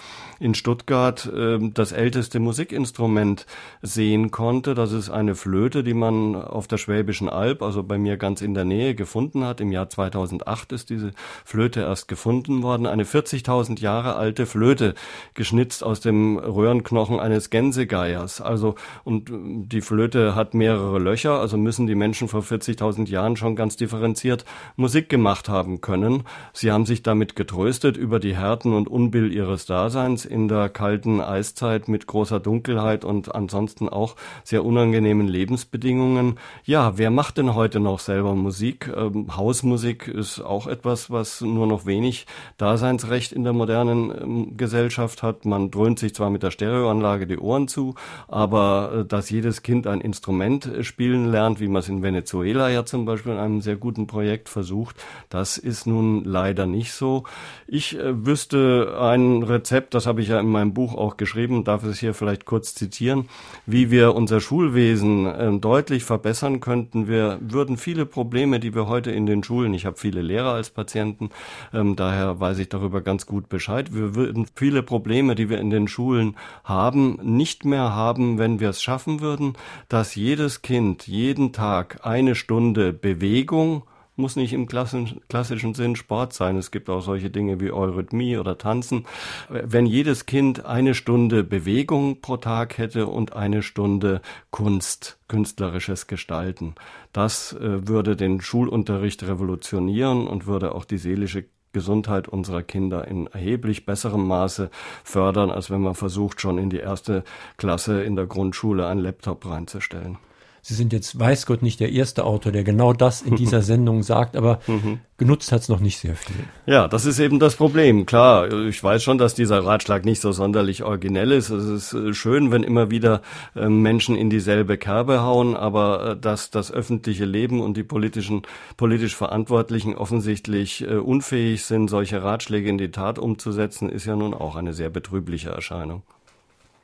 in Stuttgart äh, das älteste Musikinstrument sehen konnte. Das ist eine Flöte, die man auf der Schwäbischen Alb, also bei mir ganz in der Nähe, gefunden hat. Im Jahr 2008 ist diese Flöte erst gefunden worden. Eine 40.000 Jahre alte Flöte, geschnitzt aus dem Röhrenknochen eines Gänsegeiers. Also, und die Flöte hat mehrere Löcher, also müssen die Menschen vor 40.000 Jahren schon ganz differenziert Musik gemacht haben können. Sie haben sich damit getröstet über die Härten und Unbill ihres Daseins in der kalten Eiszeit mit großer Dunkelheit und ansonsten auch sehr unangenehmen Lebensbedingungen. Ja, wer macht denn heute noch selber Musik? Ähm, Hausmusik ist auch etwas, was nur noch wenig Daseinsrecht in der modernen ähm, Gesellschaft hat. Man dröhnt sich zwar mit der Stereoanlage die Ohren zu, aber äh, dass jedes Kind ein Instrument äh, spielen lernt, wie man es in Venezuela ja zum Beispiel in einem sehr guten Projekt versucht, das ist nun leider nicht so. Ich äh, wüsste ein Rezept, das habe ich ja in meinem Buch auch geschrieben, darf es hier vielleicht kurz zitieren, wie wir unser Schulwesen äh, deutlich verbessern könnten. Wir würden viele Probleme, die wir heute in den Schulen, ich habe viele Lehrer als Patienten, ähm, daher weiß ich darüber ganz gut Bescheid, wir würden viele Probleme, die wir in den Schulen haben, nicht mehr haben, wenn wir es schaffen würden, dass jedes Kind jeden Tag eine Stunde Bewegung muss nicht im klassischen Sinn Sport sein. Es gibt auch solche Dinge wie Eurythmie oder Tanzen. Wenn jedes Kind eine Stunde Bewegung pro Tag hätte und eine Stunde Kunst, künstlerisches Gestalten, das äh, würde den Schulunterricht revolutionieren und würde auch die seelische Gesundheit unserer Kinder in erheblich besserem Maße fördern, als wenn man versucht, schon in die erste Klasse in der Grundschule einen Laptop reinzustellen. Sie sind jetzt, weiß Gott, nicht der erste Autor, der genau das in dieser Sendung sagt, aber mhm. genutzt hat es noch nicht sehr viel. Ja, das ist eben das Problem. Klar, ich weiß schon, dass dieser Ratschlag nicht so sonderlich originell ist. Es ist äh, schön, wenn immer wieder ähm, Menschen in dieselbe Kerbe hauen, aber äh, dass das öffentliche Leben und die politischen, politisch Verantwortlichen offensichtlich äh, unfähig sind, solche Ratschläge in die Tat umzusetzen, ist ja nun auch eine sehr betrübliche Erscheinung.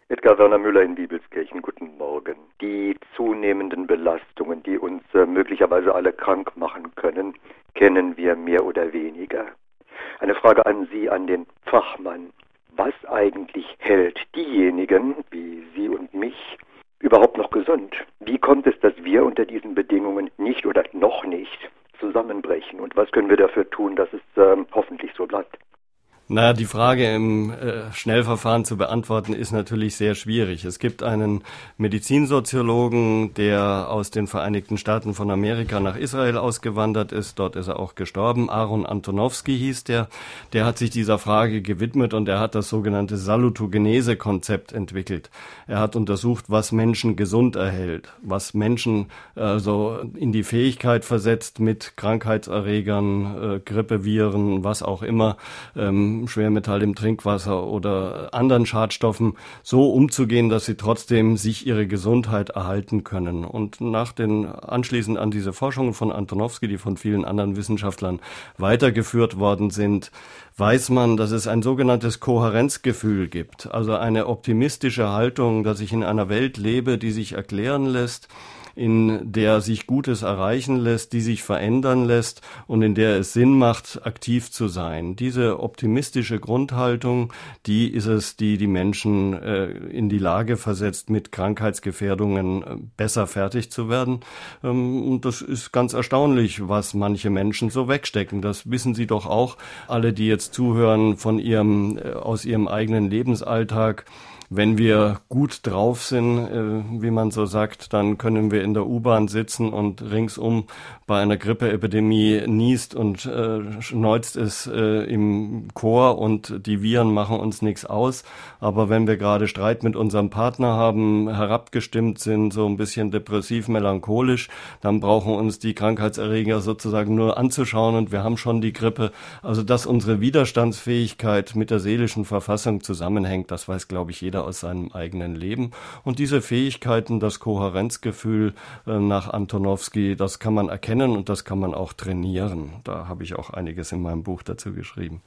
Edgar Werner Müller in Morgen. Die zunehmenden Belastungen, die uns äh, möglicherweise alle krank machen können, kennen wir mehr oder weniger. Eine Frage an Sie, an den Fachmann. Was eigentlich hält diejenigen, wie Sie und mich, überhaupt noch gesund? Wie kommt es, dass wir unter diesen Bedingungen nicht oder noch nicht zusammenbrechen? Und was können wir dafür tun, dass es äh, hoffentlich so bleibt? Na, die Frage im äh, Schnellverfahren zu beantworten ist natürlich sehr schwierig. Es gibt einen Medizinsoziologen, der aus den Vereinigten Staaten von Amerika nach Israel ausgewandert ist. Dort ist er auch gestorben. Aaron Antonowski hieß der. Der hat sich dieser Frage gewidmet und er hat das sogenannte Salutogenese-Konzept entwickelt. Er hat untersucht, was Menschen gesund erhält, was Menschen äh, so in die Fähigkeit versetzt, mit Krankheitserregern, äh, Grippeviren, was auch immer, ähm, Schwermetall im Trinkwasser oder anderen Schadstoffen so umzugehen, dass sie trotzdem sich ihre Gesundheit erhalten können. Und nach den anschließend an diese Forschungen von Antonowski, die von vielen anderen Wissenschaftlern weitergeführt worden sind, weiß man, dass es ein sogenanntes Kohärenzgefühl gibt, also eine optimistische Haltung, dass ich in einer Welt lebe, die sich erklären lässt, in der sich Gutes erreichen lässt, die sich verändern lässt und in der es Sinn macht, aktiv zu sein. Diese optimistische Grundhaltung, die ist es, die die Menschen äh, in die Lage versetzt, mit Krankheitsgefährdungen äh, besser fertig zu werden. Ähm, und das ist ganz erstaunlich, was manche Menschen so wegstecken. Das wissen Sie doch auch, alle, die jetzt zuhören von ihrem, äh, aus ihrem eigenen Lebensalltag wenn wir gut drauf sind, äh, wie man so sagt, dann können wir in der U-Bahn sitzen und ringsum bei einer Grippeepidemie niest und äh, schneuzt es äh, im Chor und die Viren machen uns nichts aus. Aber wenn wir gerade Streit mit unserem Partner haben, herabgestimmt sind, so ein bisschen depressiv, melancholisch, dann brauchen uns die Krankheitserreger sozusagen nur anzuschauen und wir haben schon die Grippe. Also dass unsere Widerstandsfähigkeit mit der seelischen Verfassung zusammenhängt, das weiß, glaube ich, jeder jeder aus seinem eigenen Leben. Und diese Fähigkeiten, das Kohärenzgefühl äh, nach Antonowski, das kann man erkennen und das kann man auch trainieren. Da habe ich auch einiges in meinem Buch dazu geschrieben.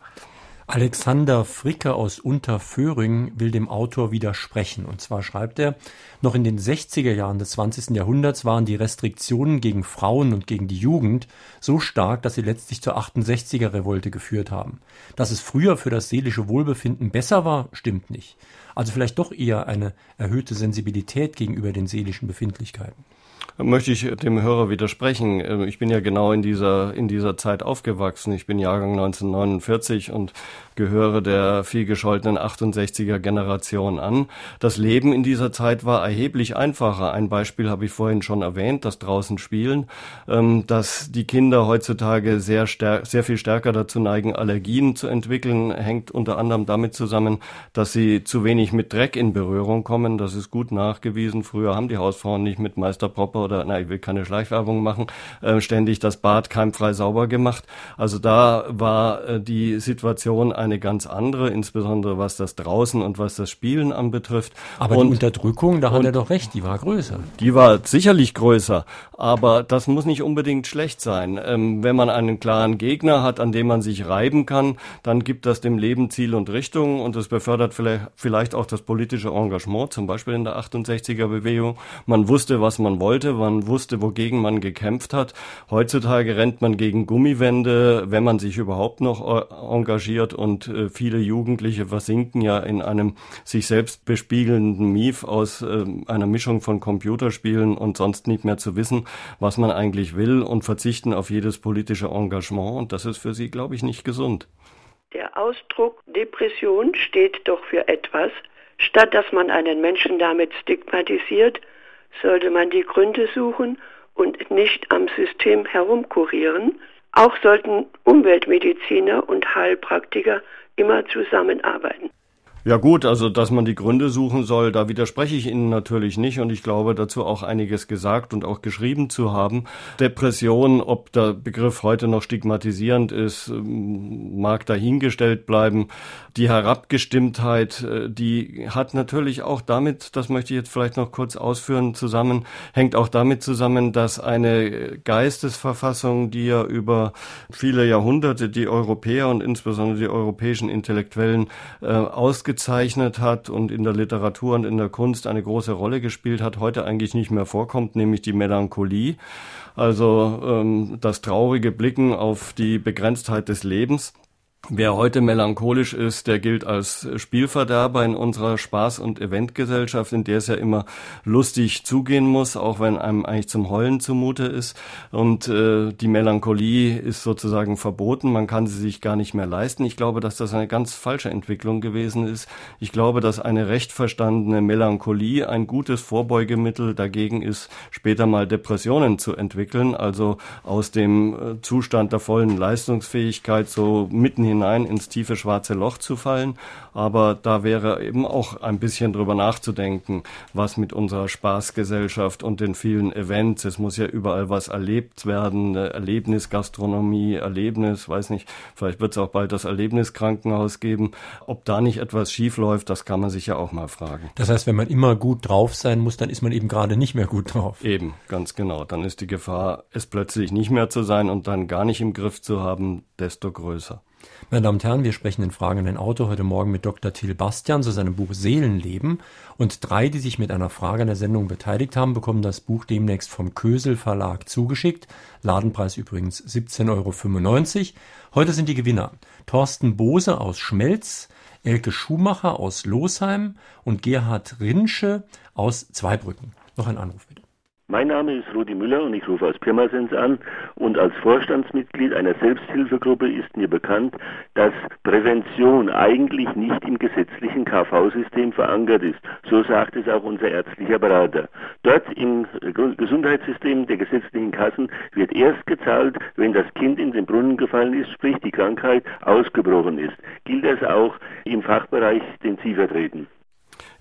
Alexander Fricke aus Unterföhring will dem Autor widersprechen. Und zwar schreibt er, noch in den 60er Jahren des 20. Jahrhunderts waren die Restriktionen gegen Frauen und gegen die Jugend so stark, dass sie letztlich zur 68er Revolte geführt haben. Dass es früher für das seelische Wohlbefinden besser war, stimmt nicht. Also vielleicht doch eher eine erhöhte Sensibilität gegenüber den seelischen Befindlichkeiten. Möchte ich dem Hörer widersprechen. Äh, ich bin ja genau in dieser, in dieser Zeit aufgewachsen. Ich bin Jahrgang 1949 und gehöre der vielgescholtenen 68er Generation an. Das Leben in dieser Zeit war erheblich einfacher. Ein Beispiel habe ich vorhin schon erwähnt, das draußen spielen, ähm, dass die Kinder heutzutage sehr, sehr viel stärker dazu neigen, Allergien zu entwickeln, hängt unter anderem damit zusammen, dass sie zu wenig mit Dreck in Berührung kommen. Das ist gut nachgewiesen. Früher haben die Hausfrauen nicht mit Meister Propper oder, na, ich will keine Schleichwerbung machen, äh, ständig das Bad keimfrei sauber gemacht. Also da war äh, die Situation eine ganz andere, insbesondere was das draußen und was das Spielen anbetrifft. Aber und, die Unterdrückung, da hat er doch recht, die war größer. Die war sicherlich größer, aber das muss nicht unbedingt schlecht sein. Ähm, wenn man einen klaren Gegner hat, an dem man sich reiben kann, dann gibt das dem Leben Ziel und Richtung und es befördert vielleicht, auch das politische Engagement, zum Beispiel in der 68er Bewegung. Man wusste, was man wollte, man wusste, wogegen man gekämpft hat. Heutzutage rennt man gegen Gummiwände, wenn man sich überhaupt noch äh, engagiert und äh, viele Jugendliche versinken ja in einem sich selbst bespiegelnden Mief aus äh, einer Mischung von Computerspielen und sonst nicht mehr zu wissen, was man eigentlich will und verzichten auf jedes politische Engagement und das ist für sie, glaube ich, nicht gesund. Der Ausdruck Depression steht doch für etwas. Statt dass man einen Menschen damit stigmatisiert, sollte man die Gründe suchen und nicht am System herumkurieren. Auch sollten Umweltmediziner und Heilpraktiker immer zusammenarbeiten. Ja gut, also dass man die Gründe suchen soll, da widerspreche ich Ihnen natürlich nicht und ich glaube dazu auch einiges gesagt und auch geschrieben zu haben. Depression, ob der Begriff heute noch stigmatisierend ist, ähm, mag dahingestellt bleiben. Die Herabgestimmtheit, äh, die hat natürlich auch damit, das möchte ich jetzt vielleicht noch kurz ausführen, zusammen, hängt auch damit zusammen, dass eine Geistesverfassung, die ja über viele Jahrhunderte die Europäer und insbesondere die europäischen Intellektuellen äh, ausgezogen ausgezeichnet hat und in der Literatur und in der Kunst eine große Rolle gespielt hat, heute eigentlich nicht mehr vorkommt, nämlich die Melancholie. Also ähm, das traurige Blicken auf die Begrenztheit des Lebens. Wer heute melancholisch ist, der gilt als Spielverderber in unserer Spaß- und Eventgesellschaft, in der es ja immer lustig zugehen muss, auch wenn einem eigentlich zum Heulen zumute ist. Und äh, die Melancholie ist sozusagen verboten, man kann sie sich gar nicht mehr leisten. Ich glaube, dass das eine ganz falsche Entwicklung gewesen ist. Ich glaube, dass eine recht verstandene Melancholie ein gutes Vorbeugemittel dagegen ist, später mal Depressionen zu entwickeln, also aus dem äh, Zustand der vollen Leistungsfähigkeit so mitten hinein ins tiefe schwarze Loch zu fallen. Aber da wäre eben auch ein bisschen drüber nachzudenken, was mit unserer Spaßgesellschaft und den vielen Events, es muss ja überall was erlebt werden, Erlebnis, Gastronomie, Erlebnis, weiß nicht, vielleicht wird es auch bald das Erlebniskrankenhaus geben. Ob da nicht etwas schief läuft, das kann man sich ja auch mal fragen. Das heißt, wenn man immer gut drauf sein muss, dann ist man eben gerade nicht mehr gut drauf. Eben, ganz genau. Dann ist die Gefahr, es plötzlich nicht mehr zu sein und dann gar nicht im Griff zu haben, desto größer. Meine Damen und Herren, wir sprechen in Fragen in den Auto heute Morgen mit Dr. Thiel Bastian zu seinem Buch Seelenleben. Und drei, die sich mit einer Frage an der Sendung beteiligt haben, bekommen das Buch demnächst vom Kösel Verlag zugeschickt. Ladenpreis übrigens 17,95 Euro. Heute sind die Gewinner Thorsten Bose aus Schmelz, Elke Schumacher aus Losheim und Gerhard Rinsche aus Zweibrücken. Noch ein Anruf bitte. Mein Name ist Rudi Müller und ich rufe aus Pirmasens an und als Vorstandsmitglied einer Selbsthilfegruppe ist mir bekannt, dass Prävention eigentlich nicht im gesetzlichen KV-System verankert ist. So sagt es auch unser ärztlicher Berater. Dort im Gesundheitssystem der gesetzlichen Kassen wird erst gezahlt, wenn das Kind in den Brunnen gefallen ist, sprich die Krankheit ausgebrochen ist. Gilt das auch im Fachbereich, den Sie vertreten?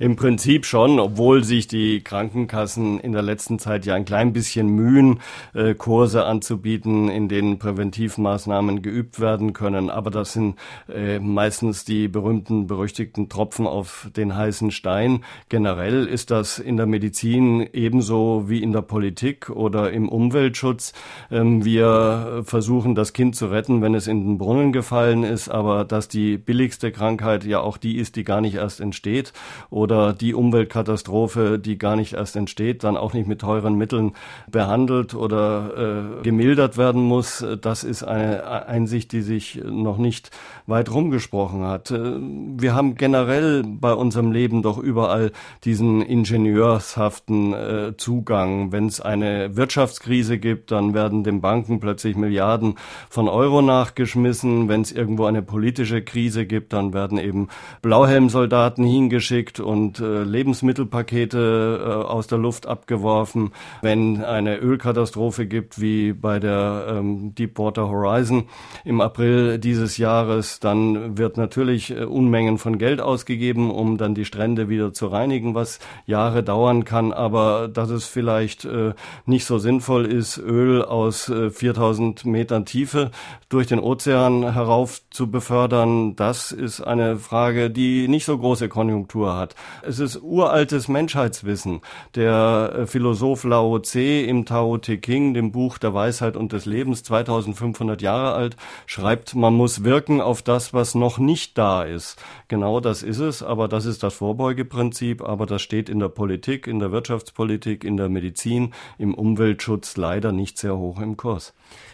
Im Prinzip schon, obwohl sich die Krankenkassen in der letzten Zeit ja ein klein bisschen mühen, äh, Kurse anzubieten, in denen Präventivmaßnahmen geübt werden können. Aber das sind äh, meistens die berühmten, berüchtigten Tropfen auf den heißen Stein. Generell ist das in der Medizin ebenso wie in der Politik oder im Umweltschutz. Ähm, wir versuchen, das Kind zu retten, wenn es in den Brunnen gefallen ist, aber dass die billigste Krankheit ja auch die ist, die gar nicht erst entsteht oder oder die Umweltkatastrophe, die gar nicht erst entsteht, dann auch nicht mit teuren Mitteln behandelt oder äh, gemildert werden muss. Das ist eine Einsicht, die sich noch nicht weit rumgesprochen hat. Äh, wir haben generell bei unserem Leben doch überall diesen ingenieurshaften äh, Zugang. Wenn es eine Wirtschaftskrise gibt, dann werden den Banken plötzlich Milliarden von Euro nachgeschmissen. Wenn es irgendwo eine politische Krise gibt, dann werden eben Blauhelmsoldaten hingeschickt und äh, Lebensmittelpakete äh, aus der Luft abgeworfen. Wenn eine Ölkatastrophe gibt, wie bei der ähm, Deepwater Horizon im April dieses Jahres, dann wird natürlich äh, Unmengen von Geld ausgegeben, um dann die Strände wieder zu reinigen, was Jahre dauern kann. Aber dass es vielleicht äh, nicht so sinnvoll ist, Öl aus äh, 4000 Metern Tiefe durch den Ozean herauf zu befördern, das ist eine Frage, die nicht so große Konjunktur hat. Es ist uraltes Menschheitswissen. Der äh, Philosoph Lao Tse im Tao Te King, dem Buch der Weisheit und des Lebens, 2500 Jahre alt, schreibt, man muss wirken auf das, was noch nicht da ist. Genau das ist es, aber das ist das Vorbeugeprinzip, aber das steht in der Politik, in der Wirtschaftspolitik, in der Medizin, im Umweltschutz leider nicht sehr hoch im Kurs.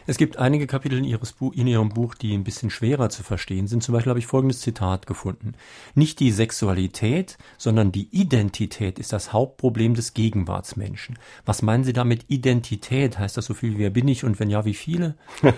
Es gibt einige Kapitel in, ihres in Ihrem Buch, die ein bisschen schwerer zu verstehen sind. Zum Beispiel habe ich folgendes Zitat gefunden. Nicht die Sexualität, sondern die Identität ist das Hauptproblem des Gegenwartsmenschen. Was meinen Sie damit Identität? Heißt das so viel wer bin ich und wenn ja, wie viele?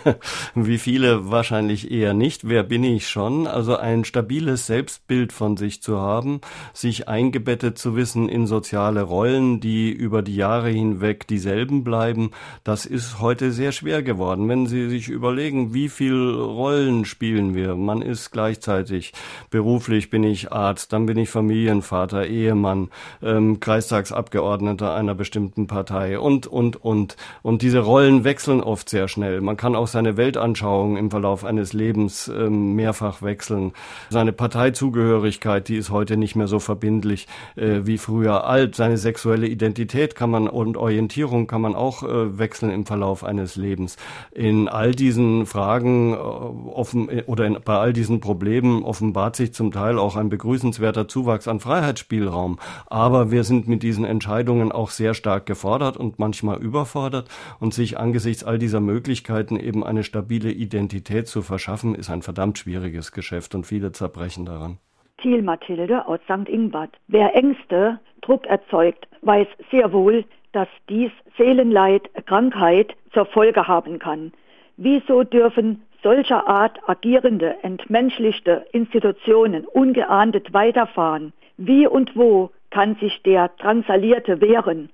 wie viele wahrscheinlich eher nicht. Wer bin ich schon? Also ein stabiles Selbstbild von sich zu haben, sich eingebettet zu wissen in soziale Rollen, die über die Jahre hinweg dieselben bleiben, das ist heute sehr schwer geworden. Wenn Sie sich überlegen, wie viel Rollen spielen wir? Man ist gleichzeitig beruflich bin ich Arzt, dann bin ich Familienvater, Ehemann, ähm, Kreistagsabgeordneter einer bestimmten Partei und und und und diese Rollen wechseln oft sehr schnell. Man kann auch seine Weltanschauung im Verlauf eines Lebens ähm, mehrfach wechseln. Seine Parteizugehörigkeit, die ist heute nicht mehr so verbindlich äh, wie früher. Alt, seine sexuelle Identität kann man und Orientierung kann man auch äh, wechseln im Verlauf eines Lebens in all diesen Fragen äh, offen oder in, bei all diesen Problemen offenbart sich zum Teil auch ein begrüßenswerter Zuwachs an Freiheitsspielraum. Aber wir sind mit diesen Entscheidungen auch sehr stark gefordert und manchmal überfordert und sich angesichts all dieser Möglichkeiten eben eine stabile Identität zu verschaffen, ist ein verdammt schwieriges Geschäft und viele zerbrechen daran. Thiel Mathilde aus St. Ingbert. Wer Ängste, Druck erzeugt, weiß sehr wohl, dass dies Seelenleid, Krankheit zur Folge haben kann. Wieso dürfen solcher Art agierende, entmenschlichte Institutionen ungeahndet weiterfahren? Wie und wo kann sich der Drangsalierte wehren?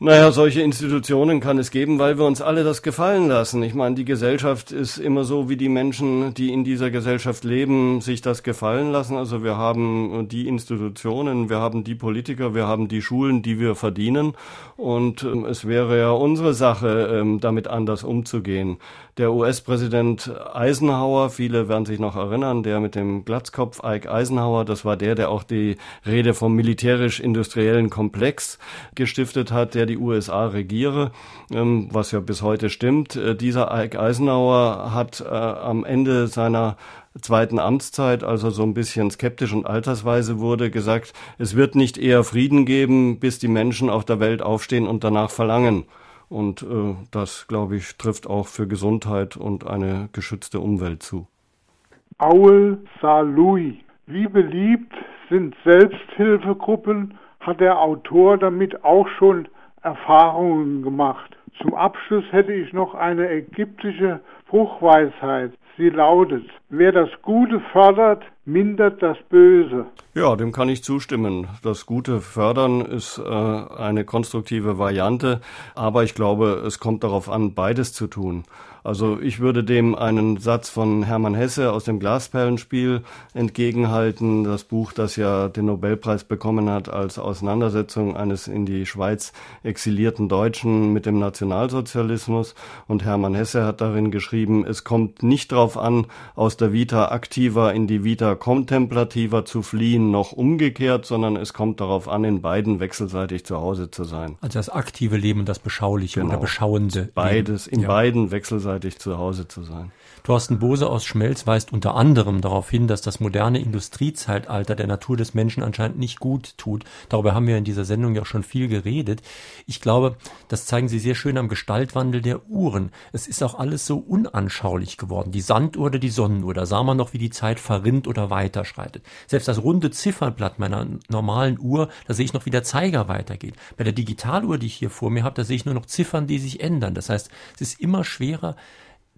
Naja, solche Institutionen kann es geben, weil wir uns alle das gefallen lassen. Ich meine, die Gesellschaft ist immer so, wie die Menschen, die in dieser Gesellschaft leben, sich das gefallen lassen. Also wir haben die Institutionen, wir haben die Politiker, wir haben die Schulen, die wir verdienen. Und ähm, es wäre ja unsere Sache, ähm, damit anders umzugehen. Der US-Präsident Eisenhower, viele werden sich noch erinnern, der mit dem Glatzkopf Ike Eisenhower, das war der, der auch die Rede vom militärisch-industriellen Komplex gestiftet hat, der die USA regiere, ähm, was ja bis heute stimmt. Äh, dieser Ike Eisenhower hat äh, am Ende seiner zweiten Amtszeit, als er so ein bisschen skeptisch und altersweise wurde, gesagt, es wird nicht eher Frieden geben, bis die Menschen auf der Welt aufstehen und danach verlangen. Und äh, das, glaube ich, trifft auch für Gesundheit und eine geschützte Umwelt zu. Aul Salui. Wie beliebt sind Selbsthilfegruppen? Hat der Autor damit auch schon Erfahrungen gemacht? Zum Abschluss hätte ich noch eine ägyptische Spruchweisheit. Sie lautet, wer das Gute fördert, mindert das Böse. Ja, dem kann ich zustimmen. Das Gute fördern ist äh, eine konstruktive Variante, aber ich glaube, es kommt darauf an, beides zu tun. Also ich würde dem einen Satz von Hermann Hesse aus dem Glasperlenspiel entgegenhalten, das Buch, das ja den Nobelpreis bekommen hat als Auseinandersetzung eines in die Schweiz exilierten Deutschen mit dem Nationalsozialismus. Und Hermann Hesse hat darin geschrieben, es kommt nicht darauf an, aus der Vita aktiver in die Vita contemplativer zu fliehen, noch umgekehrt, sondern es kommt darauf an, in beiden wechselseitig zu Hause zu sein. Also das aktive Leben und das beschauliche genau. oder beschauende. Beides, Leben. in ja. beiden wechselseitig zu Hause zu sein. Thorsten Bose aus Schmelz weist unter anderem darauf hin, dass das moderne Industriezeitalter der Natur des Menschen anscheinend nicht gut tut. Darüber haben wir in dieser Sendung ja schon viel geredet. Ich glaube, das zeigen Sie sehr schön am Gestaltwandel der Uhren. Es ist auch alles so unanschaulich geworden. Die Sanduhr oder die Sonnenuhr, da sah man noch, wie die Zeit verrinnt oder weiterschreitet. Selbst das runde Ziffernblatt meiner normalen Uhr, da sehe ich noch, wie der Zeiger weitergeht. Bei der Digitaluhr, die ich hier vor mir habe, da sehe ich nur noch Ziffern, die sich ändern. Das heißt, es ist immer schwerer,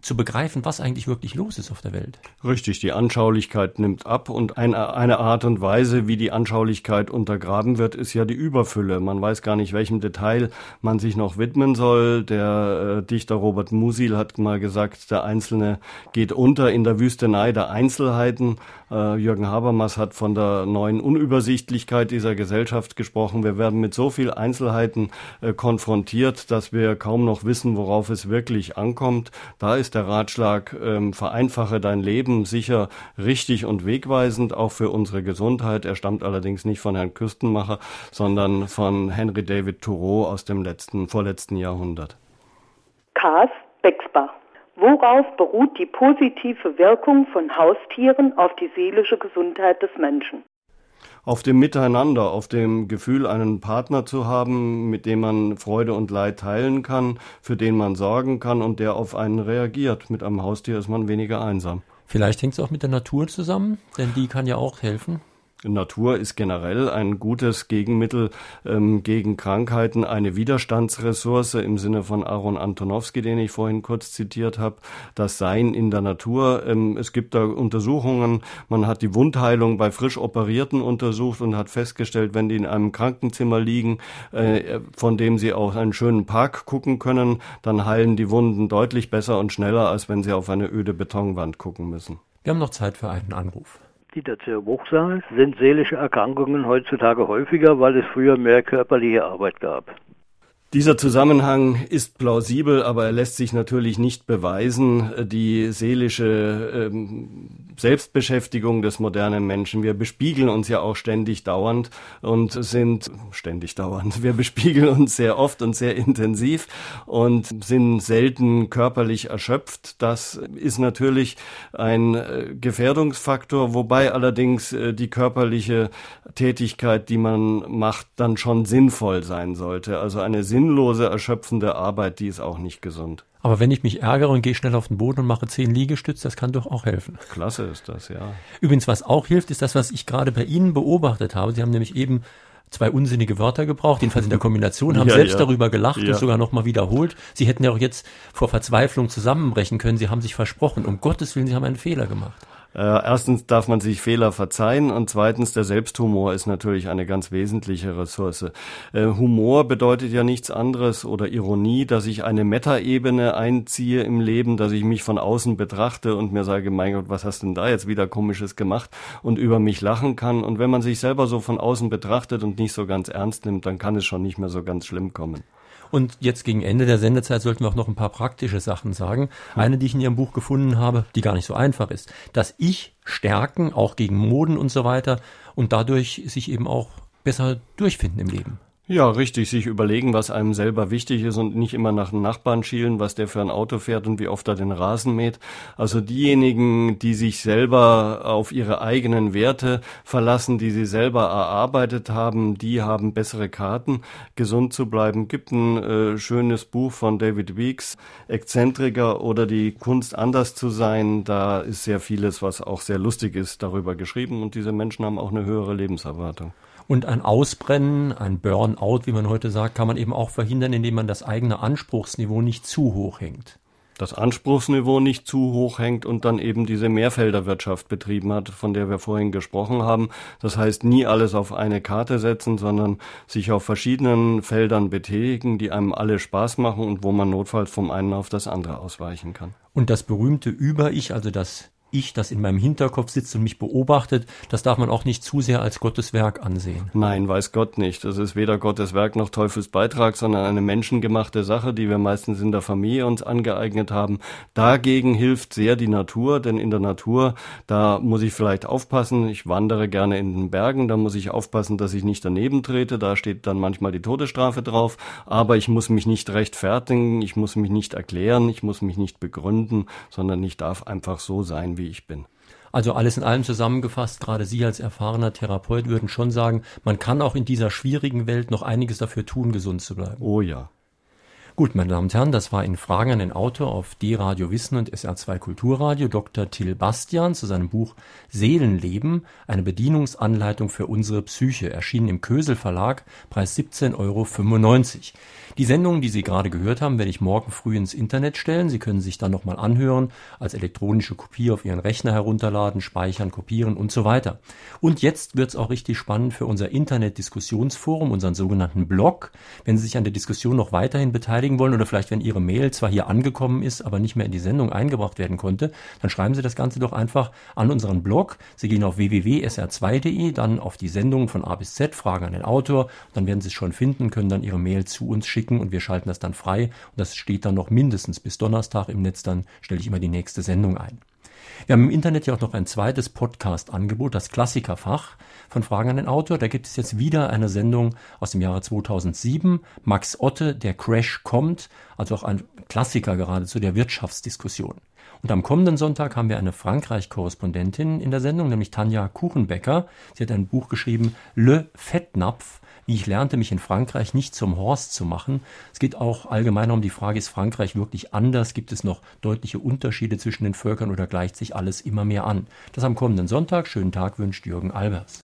zu begreifen, was eigentlich wirklich los ist auf der Welt. Richtig, die Anschaulichkeit nimmt ab und eine, eine Art und Weise, wie die Anschaulichkeit untergraben wird, ist ja die Überfülle. Man weiß gar nicht, welchem Detail man sich noch widmen soll. Der äh, Dichter Robert Musil hat mal gesagt, der Einzelne geht unter in der Wüstenei der Einzelheiten. Äh, Jürgen Habermas hat von der neuen Unübersichtlichkeit dieser Gesellschaft gesprochen. Wir werden mit so viel Einzelheiten äh, konfrontiert, dass wir kaum noch wissen, worauf es wirklich ankommt. Da ist der Ratschlag, ähm, vereinfache dein Leben sicher richtig und wegweisend, auch für unsere Gesundheit. Er stammt allerdings nicht von Herrn Küstenmacher, sondern von Henry David Thoreau aus dem letzten, vorletzten Jahrhundert. Kaas Bexbach. Worauf beruht die positive Wirkung von Haustieren auf die seelische Gesundheit des Menschen? auf dem Miteinander, auf dem Gefühl, einen Partner zu haben, mit dem man Freude und Leid teilen kann, für den man sorgen kann und der auf einen reagiert. Mit einem Haustier ist man weniger einsam. Vielleicht hängt es auch mit der Natur zusammen, denn die kann ja auch helfen. Natur ist generell ein gutes Gegenmittel ähm, gegen Krankheiten, eine Widerstandsressource im Sinne von Aaron Antonowski, den ich vorhin kurz zitiert habe. Das Sein in der Natur. Ähm, es gibt da Untersuchungen. Man hat die Wundheilung bei frisch Operierten untersucht und hat festgestellt, wenn die in einem Krankenzimmer liegen, äh, von dem sie auch einen schönen Park gucken können, dann heilen die Wunden deutlich besser und schneller, als wenn sie auf eine öde Betonwand gucken müssen. Wir haben noch Zeit für einen Anruf. Dieter Zerbuchsal, sind seelische Erkrankungen heutzutage häufiger, weil es früher mehr körperliche Arbeit gab. Dieser Zusammenhang ist plausibel, aber er lässt sich natürlich nicht beweisen. Die seelische ähm, Selbstbeschäftigung des modernen Menschen. Wir bespiegeln uns ja auch ständig dauernd und sind ständig dauernd. Wir bespiegeln uns sehr oft und sehr intensiv und sind selten körperlich erschöpft. Das ist natürlich ein äh, Gefährdungsfaktor, wobei allerdings äh, die körperliche Tätigkeit, die man macht, dann schon sinnvoll sein sollte. Also eine sinnlose, erschöpfende Arbeit, die ist auch nicht gesund. Aber wenn ich mich ärgere und gehe schnell auf den Boden und mache zehn Liegestütze, das kann doch auch helfen. Klasse ist das, ja. Übrigens, was auch hilft, ist das, was ich gerade bei Ihnen beobachtet habe. Sie haben nämlich eben zwei unsinnige Wörter gebraucht, jedenfalls in der Kombination, haben ja, selbst ja. darüber gelacht ja. und sogar nochmal wiederholt. Sie hätten ja auch jetzt vor Verzweiflung zusammenbrechen können. Sie haben sich versprochen. Um Gottes Willen, Sie haben einen Fehler gemacht. Äh, erstens darf man sich Fehler verzeihen und zweitens der Selbsthumor ist natürlich eine ganz wesentliche Ressource. Äh, Humor bedeutet ja nichts anderes oder Ironie, dass ich eine Metaebene einziehe im Leben, dass ich mich von außen betrachte und mir sage, mein Gott, was hast denn da jetzt wieder komisches gemacht und über mich lachen kann. Und wenn man sich selber so von außen betrachtet und nicht so ganz ernst nimmt, dann kann es schon nicht mehr so ganz schlimm kommen. Und jetzt gegen Ende der Sendezeit sollten wir auch noch ein paar praktische Sachen sagen. Eine, die ich in Ihrem Buch gefunden habe, die gar nicht so einfach ist. Das Ich stärken, auch gegen Moden und so weiter und dadurch sich eben auch besser durchfinden im Leben. Ja, richtig, sich überlegen, was einem selber wichtig ist und nicht immer nach dem Nachbarn schielen, was der für ein Auto fährt und wie oft er den Rasen mäht. Also diejenigen, die sich selber auf ihre eigenen Werte verlassen, die sie selber erarbeitet haben, die haben bessere Karten, gesund zu bleiben. Gibt ein äh, schönes Buch von David Weeks, Exzentriker oder die Kunst anders zu sein. Da ist sehr vieles, was auch sehr lustig ist, darüber geschrieben und diese Menschen haben auch eine höhere Lebenserwartung. Und ein Ausbrennen, ein Burnout, wie man heute sagt, kann man eben auch verhindern, indem man das eigene Anspruchsniveau nicht zu hoch hängt. Das Anspruchsniveau nicht zu hoch hängt und dann eben diese Mehrfelderwirtschaft betrieben hat, von der wir vorhin gesprochen haben. Das heißt, nie alles auf eine Karte setzen, sondern sich auf verschiedenen Feldern betätigen, die einem alle Spaß machen und wo man notfalls vom einen auf das andere ausweichen kann. Und das berühmte Über-Ich, also das Ich, das in meinem Hinterkopf sitzt und mich beobachtet, das darf man auch nicht zu sehr als Gottes Werk ansehen. Nein, weiß Gott nicht. Das ist weder Gottes Werk noch Teufels Beitrag, sondern eine menschengemachte Sache, die wir meistens in der Familie uns angeeignet haben. Dagegen hilft sehr die Natur, denn in der Natur, da muss ich vielleicht aufpassen. Ich wandere gerne in den Bergen, da muss ich aufpassen, dass ich nicht daneben trete. Da steht dann manchmal die Todesstrafe drauf. Aber ich muss mich nicht rechtfertigen, ich muss mich nicht erklären, ich muss mich nicht begründen, sondern ich darf einfach so sein, wie ich bin. Also alles in allem zusammengefasst, gerade Sie als erfahrener Therapeut würden schon sagen, man kann auch in dieser schwierigen Welt noch einiges dafür tun, gesund zu bleiben. Oh ja. Gut, meine Damen und Herren, das war in Fragen an den Autor auf D-Radio Wissen und SR2 Kulturradio Dr. Till Bastian zu seinem Buch Seelenleben, eine Bedienungsanleitung für unsere Psyche, erschienen im Kösel Verlag, Preis 17,95 Euro. Die Sendung, die Sie gerade gehört haben, werde ich morgen früh ins Internet stellen. Sie können sich dann nochmal anhören, als elektronische Kopie auf Ihren Rechner herunterladen, speichern, kopieren und so weiter. Und jetzt wird es auch richtig spannend für unser Internet-Diskussionsforum, unseren sogenannten Blog. Wenn Sie sich an der Diskussion noch weiterhin beteiligen wollen oder vielleicht wenn Ihre Mail zwar hier angekommen ist, aber nicht mehr in die Sendung eingebracht werden konnte, dann schreiben Sie das Ganze doch einfach an unseren Blog. Sie gehen auf www.sr2.de, dann auf die Sendung von A bis Z, Fragen an den Autor, dann werden Sie es schon finden, können dann Ihre Mail zu uns schicken und wir schalten das dann frei. Und das steht dann noch mindestens bis Donnerstag im Netz. Dann stelle ich immer die nächste Sendung ein. Wir haben im Internet ja auch noch ein zweites Podcast-Angebot, das Klassikerfach von Fragen an den Autor. Da gibt es jetzt wieder eine Sendung aus dem Jahre 2007. Max Otte, der Crash kommt, also auch ein Klassiker geradezu der Wirtschaftsdiskussion. Und am kommenden Sonntag haben wir eine Frankreich-Korrespondentin in der Sendung, nämlich Tanja Kuchenbecker. Sie hat ein Buch geschrieben, Le Fettnapf, ich lernte, mich in Frankreich nicht zum Horst zu machen. Es geht auch allgemein um die Frage, ist Frankreich wirklich anders? Gibt es noch deutliche Unterschiede zwischen den Völkern oder gleicht sich alles immer mehr an? Das am kommenden Sonntag. Schönen Tag wünscht Jürgen Albers.